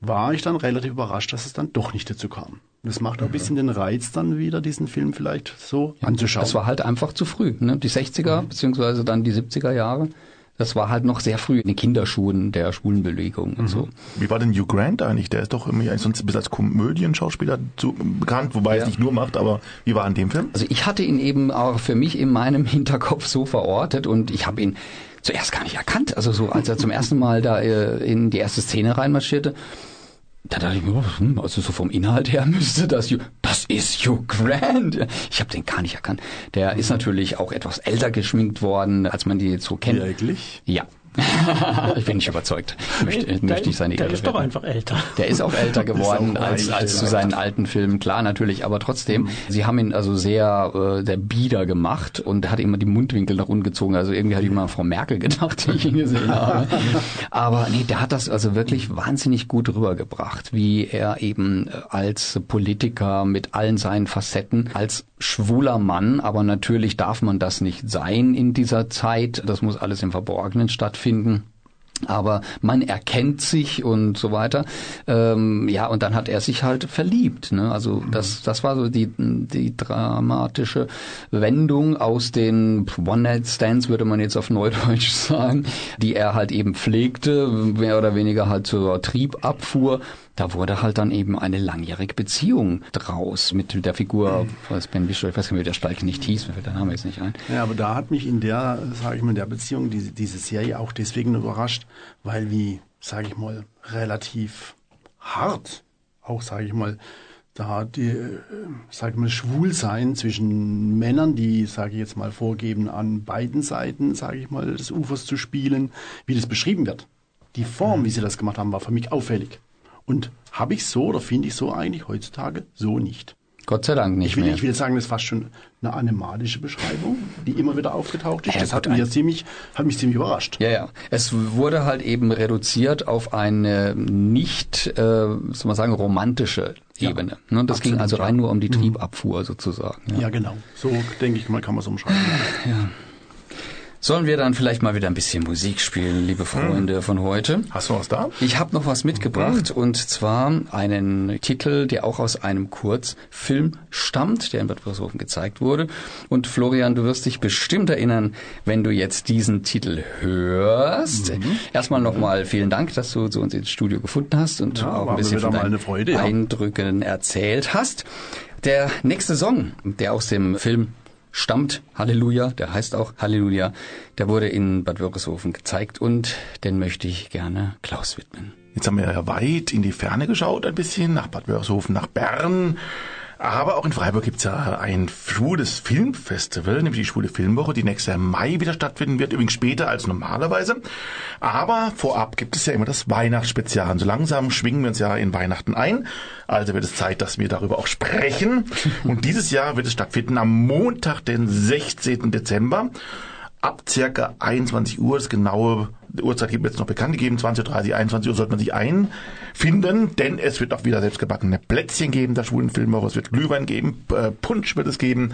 war ich dann relativ überrascht, dass es dann doch nicht dazu kam. Das macht auch ein bisschen den Reiz dann wieder, diesen Film vielleicht so anzuschauen. Das war halt einfach zu früh. Ne? Die 60er beziehungsweise dann die 70er Jahre. Das war halt noch sehr früh in den Kinderschuhen der Schwulenbewegung und so. Wie war denn Hugh Grant eigentlich? Der ist doch irgendwie sonst ein bisschen als Komödienschauspieler zu, bekannt, wobei er es nicht nur macht, aber wie war er in dem Film? Also ich hatte ihn eben auch für mich in meinem [laughs] Hinterkopf so verortet und ich habe ihn zuerst gar nicht erkannt. Also so, als er zum ersten Mal da äh, in die erste Szene reinmarschierte, da dachte ich mir, hm, also so vom Inhalt her [laughs] müsste das das ist Hugh Grant. Ich habe den gar nicht erkannt. Der ist natürlich auch etwas älter geschminkt worden, als man die jetzt so kennt. Wirklich? Ja. Ich bin nicht überzeugt. Möchte, der, möchte ich seine der Ehre ist doch retten. einfach älter. Der ist auch älter geworden auch als, als zu seinen alten Filmen, klar natürlich, aber trotzdem, sie haben ihn also sehr, äh, sehr bieder gemacht und er hat immer die Mundwinkel nach unten gezogen, also irgendwie hatte ich immer an Frau Merkel gedacht, die ich ihn gesehen habe. Aber nee, der hat das also wirklich wahnsinnig gut rübergebracht, wie er eben als Politiker mit allen seinen Facetten, als schwuler Mann, aber natürlich darf man das nicht sein in dieser Zeit, das muss alles im Verborgenen stattfinden aber man erkennt sich und so weiter. Ähm, ja, und dann hat er sich halt verliebt. Ne? Also das, das war so die, die dramatische Wendung aus den One-Night-Stands, würde man jetzt auf Neudeutsch [laughs] sagen, die er halt eben pflegte, mehr oder weniger halt zur Triebabfuhr. Da wurde halt dann eben eine langjährige Beziehung draus mit der Figur, was Ben Bishop, ich weiß nicht, wie der Stalk nicht hieß, mir fällt der Name jetzt nicht ein. Ja, aber da hat mich in der, sage ich mal, in der Beziehung diese, diese Serie auch deswegen überrascht, weil wie, sage ich mal, relativ hart, auch sage ich mal, da die, äh, sag ich mal, Schwulsein zwischen Männern, die, sage ich jetzt mal, vorgeben, an beiden Seiten, sage ich mal, des Ufers zu spielen, wie das beschrieben wird. Die Form, wie sie das gemacht haben, war für mich auffällig. Und habe ich so oder finde ich so eigentlich heutzutage so nicht. Gott sei Dank nicht Ich will, mehr. ich will sagen, das ist fast schon eine animalische Beschreibung, die immer wieder aufgetaucht ist. Ja, das hat, mir ziemlich, hat mich ziemlich überrascht. Ja, ja. Es wurde halt eben reduziert auf eine nicht, äh, soll man sagen, romantische Ebene. Ne? Das ging absolut, also ja. Mhm. rein nur um die Triebabfuhr sozusagen. Ja. Ja, genau. So denke ich mal, kann man es umschreiben. Sollen wir dann vielleicht mal wieder ein bisschen Musik spielen, liebe Freunde von heute? Hast du was da? Ich habe noch was mitgebracht und zwar einen Titel, der auch aus einem Kurzfilm stammt, der in Bad Wörishofen gezeigt wurde. Und Florian, du wirst dich bestimmt erinnern, wenn du jetzt diesen Titel hörst. Erstmal nochmal vielen Dank, dass du zu uns ins Studio gefunden hast und Ja, auch ein bisschen von deinen eine Freude, ja. Eindrücken erzählt hast. Der nächste Song, der aus dem Film stammt, Halleluja, der heißt auch Halleluja, der wurde in Bad Wörishofen gezeigt und den möchte ich gerne Klaus widmen. Jetzt haben wir ja weit in die Ferne geschaut, ein bisschen, nach Bad Wörishofen, nach Bern. Aber auch in Freiburg gibt's ja ein schwules Filmfestival, nämlich die Schwule Filmwoche, die nächstes Jahr im Mai wieder stattfinden wird, übrigens später als normalerweise. Aber vorab gibt es ja immer das Weihnachtsspezial. Und so langsam schwingen wir uns ja in Weihnachten ein. Also wird es Zeit, dass wir darüber auch sprechen. Und dieses Jahr wird es stattfinden am Montag, den 16. Dezember ab circa 21 Uhr. Das genaue Uhrzeit gibt jetzt noch bekannt gegeben. 20.30 Uhr, 21 Uhr sollte man sich einfinden, denn es wird auch wieder selbstgebackene Plätzchen geben, der schwulen Filmwoche. Es wird Glühwein geben, äh, Punsch wird es geben.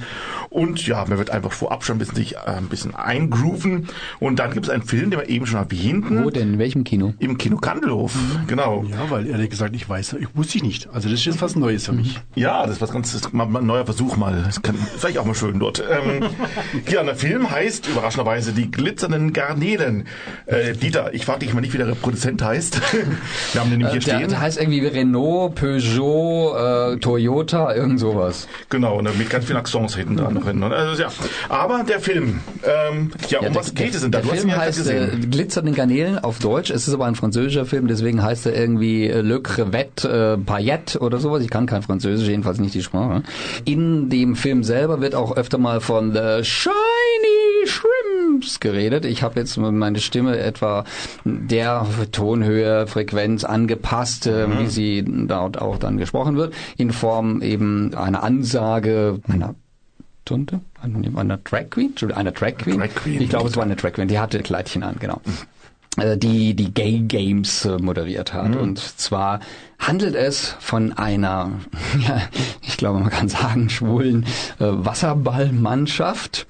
Und ja, man wird einfach vorab schon ein bisschen sich äh, ein bisschen eingrooven. Und dann gibt es einen Film, den wir eben schon erwähnten. Wo denn? In welchem Kino? Im Kino Kandelhof. Genau. Ja, weil ehrlich gesagt, ich weiß, ich wusste ich nicht. Also das ist jetzt was Neues für mich. Ja, das ist was ganz, das ist mal, mal ein neuer Versuch mal. Das kann vielleicht auch mal schön dort. Ähm, [laughs] ja, der Film heißt überraschenderweise Die glitzernden Garnelen. Äh, Dieter, ich frage dich mal nicht, wie der Produzent heißt. [laughs] Wir haben den nämlich hier Der, stehen. der heißt irgendwie Renault, Peugeot, äh, Toyota, irgend sowas. Genau, und mit ganz vielen Accents hinten dran noch hin. Also, ja. Aber der Film, ähm, ja, um der, was geht es denn da? Der Du hast Film ihn ja heißt äh, gesehen. Glitzernde Garnelen auf Deutsch. Es ist aber ein französischer Film, deswegen heißt er irgendwie äh, Le Crevette äh, Paillette oder sowas. Ich kann kein Französisch, jedenfalls nicht die Sprache. In dem Film selber wird auch öfter mal von The Shiny Shrimps geredet. Ich habe jetzt meine Stimme etwa der Tonhöhe, Frequenz angepasst, Mhm. wie sie dort auch dann gesprochen wird, in Form eben einer Ansage, einer Tunte? Einer, Drag Queen? Einer Drag Queen? Drag Queen. Ich glaube, es war eine Drag Queen. Die hatte Kleidchen an, genau. Äh, Die die Gay Games äh, moderiert hat. Und zwar handelt es von einer, [laughs] ja, ich glaube, man kann sagen, schwulen äh, Wasserballmannschaft,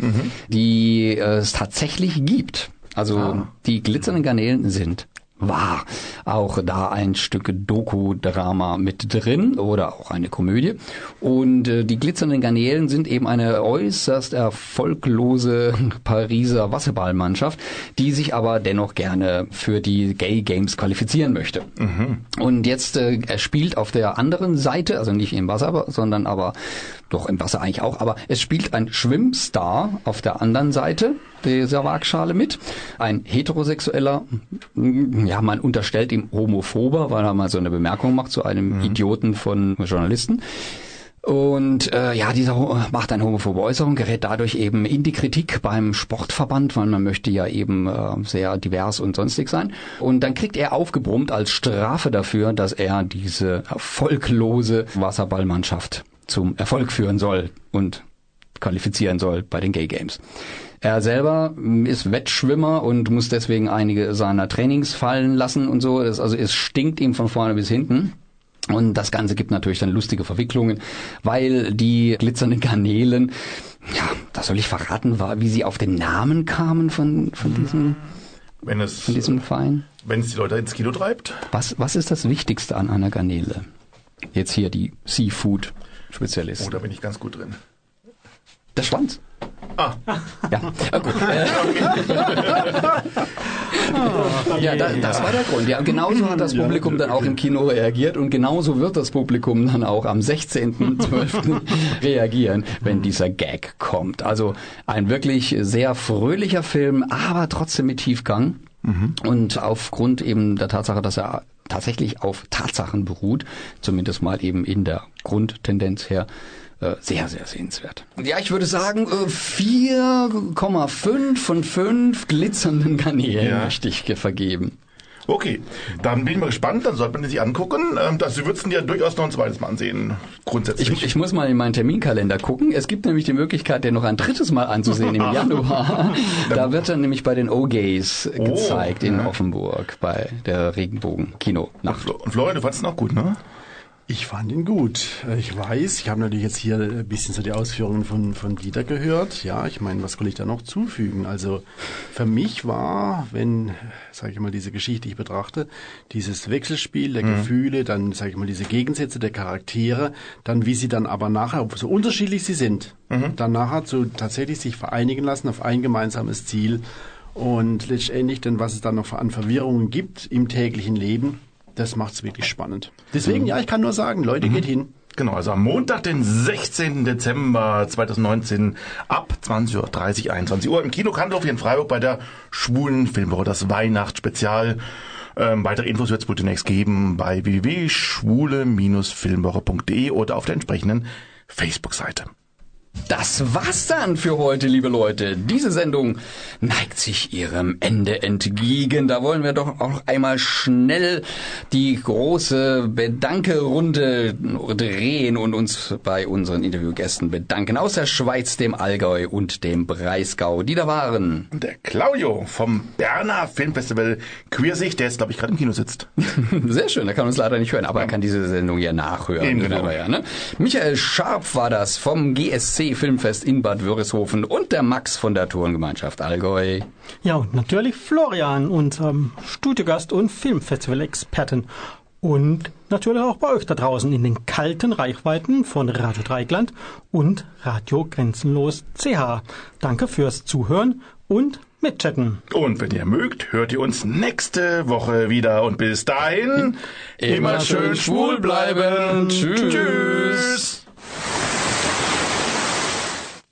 die äh, es tatsächlich gibt. Also die glitzernden Garnelen sind wahr. Auch da ein Stück Doku-Drama mit drin oder auch eine Komödie. Und äh, die glitzernden Garnelen sind eben eine äußerst erfolglose [laughs] Pariser Wasserballmannschaft, die sich aber dennoch gerne für die Gay Games qualifizieren möchte. Und jetzt äh, er spielt auf der anderen Seite, also nicht im Wasser, sondern aber doch im Wasser eigentlich auch, aber es spielt ein Schwimmstar auf der anderen Seite dieser Waagschale mit. Ein heterosexueller, mm, ja, man unterstellt ihm Homophober, weil er mal so eine Bemerkung macht zu einem Idioten von Journalisten. Und äh, ja, dieser macht eine homophobe Äußerung, gerät dadurch eben in die Kritik beim Sportverband, weil man möchte ja eben äh, sehr divers und sonstig sein. Und dann kriegt er aufgebrummt als Strafe dafür, dass er diese erfolglose Wasserballmannschaft zum Erfolg führen soll und qualifizieren soll bei den Gay Games. Er selber ist Wettschwimmer und muss deswegen einige seiner Trainings fallen lassen und so. Es, also es stinkt ihm von vorne bis hinten. Und das Ganze gibt natürlich dann lustige Verwicklungen, weil die glitzernden Garnelen, ja, das soll ich verraten, war, wie sie auf den Namen kamen von, von diesem, Wenn es, von diesem Verein. wenn es die Leute ins Kino treibt. Was, was ist das Wichtigste an einer Garnele? Jetzt hier die Seafood-Spezialisten. Oh, da bin ich ganz gut drin. Der Schwanz. Ah. Ja, äh, gut. [laughs] Ja, da, das war der Grund. Ja, genauso hat das Publikum dann auch im Kino reagiert und genauso wird das Publikum dann auch am 16.12. [laughs] reagieren, wenn dieser Gag kommt. Also ein wirklich sehr fröhlicher Film, aber trotzdem mit Tiefgang. Und aufgrund eben der Tatsache, dass er tatsächlich auf Tatsachen beruht, zumindest mal eben in der Grundtendenz her. Äh, sehr, sehr sehenswert. Ja, ich würde sagen, äh, 4,5 von 5 glitzernden Garnelen Ja. möchte ich ge- vergeben. Okay, dann bin ich mal gespannt, dann sollte man sich angucken. Das, Sie würden ja durchaus noch ein zweites Mal ansehen, grundsätzlich. Ich, ich muss mal in meinen Terminkalender gucken. Es gibt nämlich die Möglichkeit, den noch ein drittes Mal anzusehen im [laughs] Januar. Da wird er nämlich bei den O-Gays Oh, gezeigt in ja. Offenburg bei der Regenbogen-Kino-Nacht. Und Florian, du fandest ihn auch gut, ne? Ich fand ihn gut. Äh, Ich weiß, ich habe natürlich jetzt hier ein bisschen so die Ausführungen von, von Dieter gehört. Ja, ich meine, was soll ich da noch zufügen? Also für mich war, wenn, sage ich mal, diese Geschichte ich betrachte, dieses Wechselspiel der Gefühle, dann, sage ich mal, diese Gegensätze der Charaktere, dann wie sie dann aber nachher, so unterschiedlich sie sind, dann nachher zu tatsächlich sich vereinigen lassen auf ein gemeinsames Ziel und letztendlich dann, was es dann noch an Verwirrungen gibt im täglichen Leben, das macht's wirklich spannend. Deswegen, ja, ich kann nur sagen, Leute, geht hin. Genau, also am Montag, den 16. Dezember 2019 ab 20.30 Uhr, 21 Uhr im Kino Kandorf hier in Freiburg bei der Schwulen Filmwoche, das Weihnachtsspezial. Ähm, weitere Infos wird es wohl demnächst geben bei www.schwule-filmwoche.de oder auf der entsprechenden Facebook-Seite. Das war's dann für heute, liebe Leute. Diese Sendung neigt sich ihrem Ende entgegen. Da wollen wir doch auch einmal schnell die große Bedanke-Runde drehen und uns bei unseren Interviewgästen bedanken. Aus der Schweiz, dem Allgäu und dem Breisgau, die da waren. Der Claudio vom Berner Filmfestival Queersicht, der jetzt, glaube ich, gerade im Kino sitzt. [laughs] Sehr schön, er kann uns leider nicht hören, aber er kann diese Sendung ja nachhören. Eben, genau. Ja, ne? Michael Scharf war das vom GSC Filmfest in Bad Wörishofen und der Max von der Tourengemeinschaft Allgäu. Ja, und natürlich Florian, unserem Studiogast und Filmfestival-Experten. Und natürlich auch bei euch da draußen in den kalten Reichweiten von Radio Dreigland und Radio Grenzenlos CH. Danke fürs Zuhören und mitchatten. Und wenn ihr mögt, hört ihr uns nächste Woche wieder. Und bis dahin, Immer schön schwul bleiben. Tschüss. Tschüss.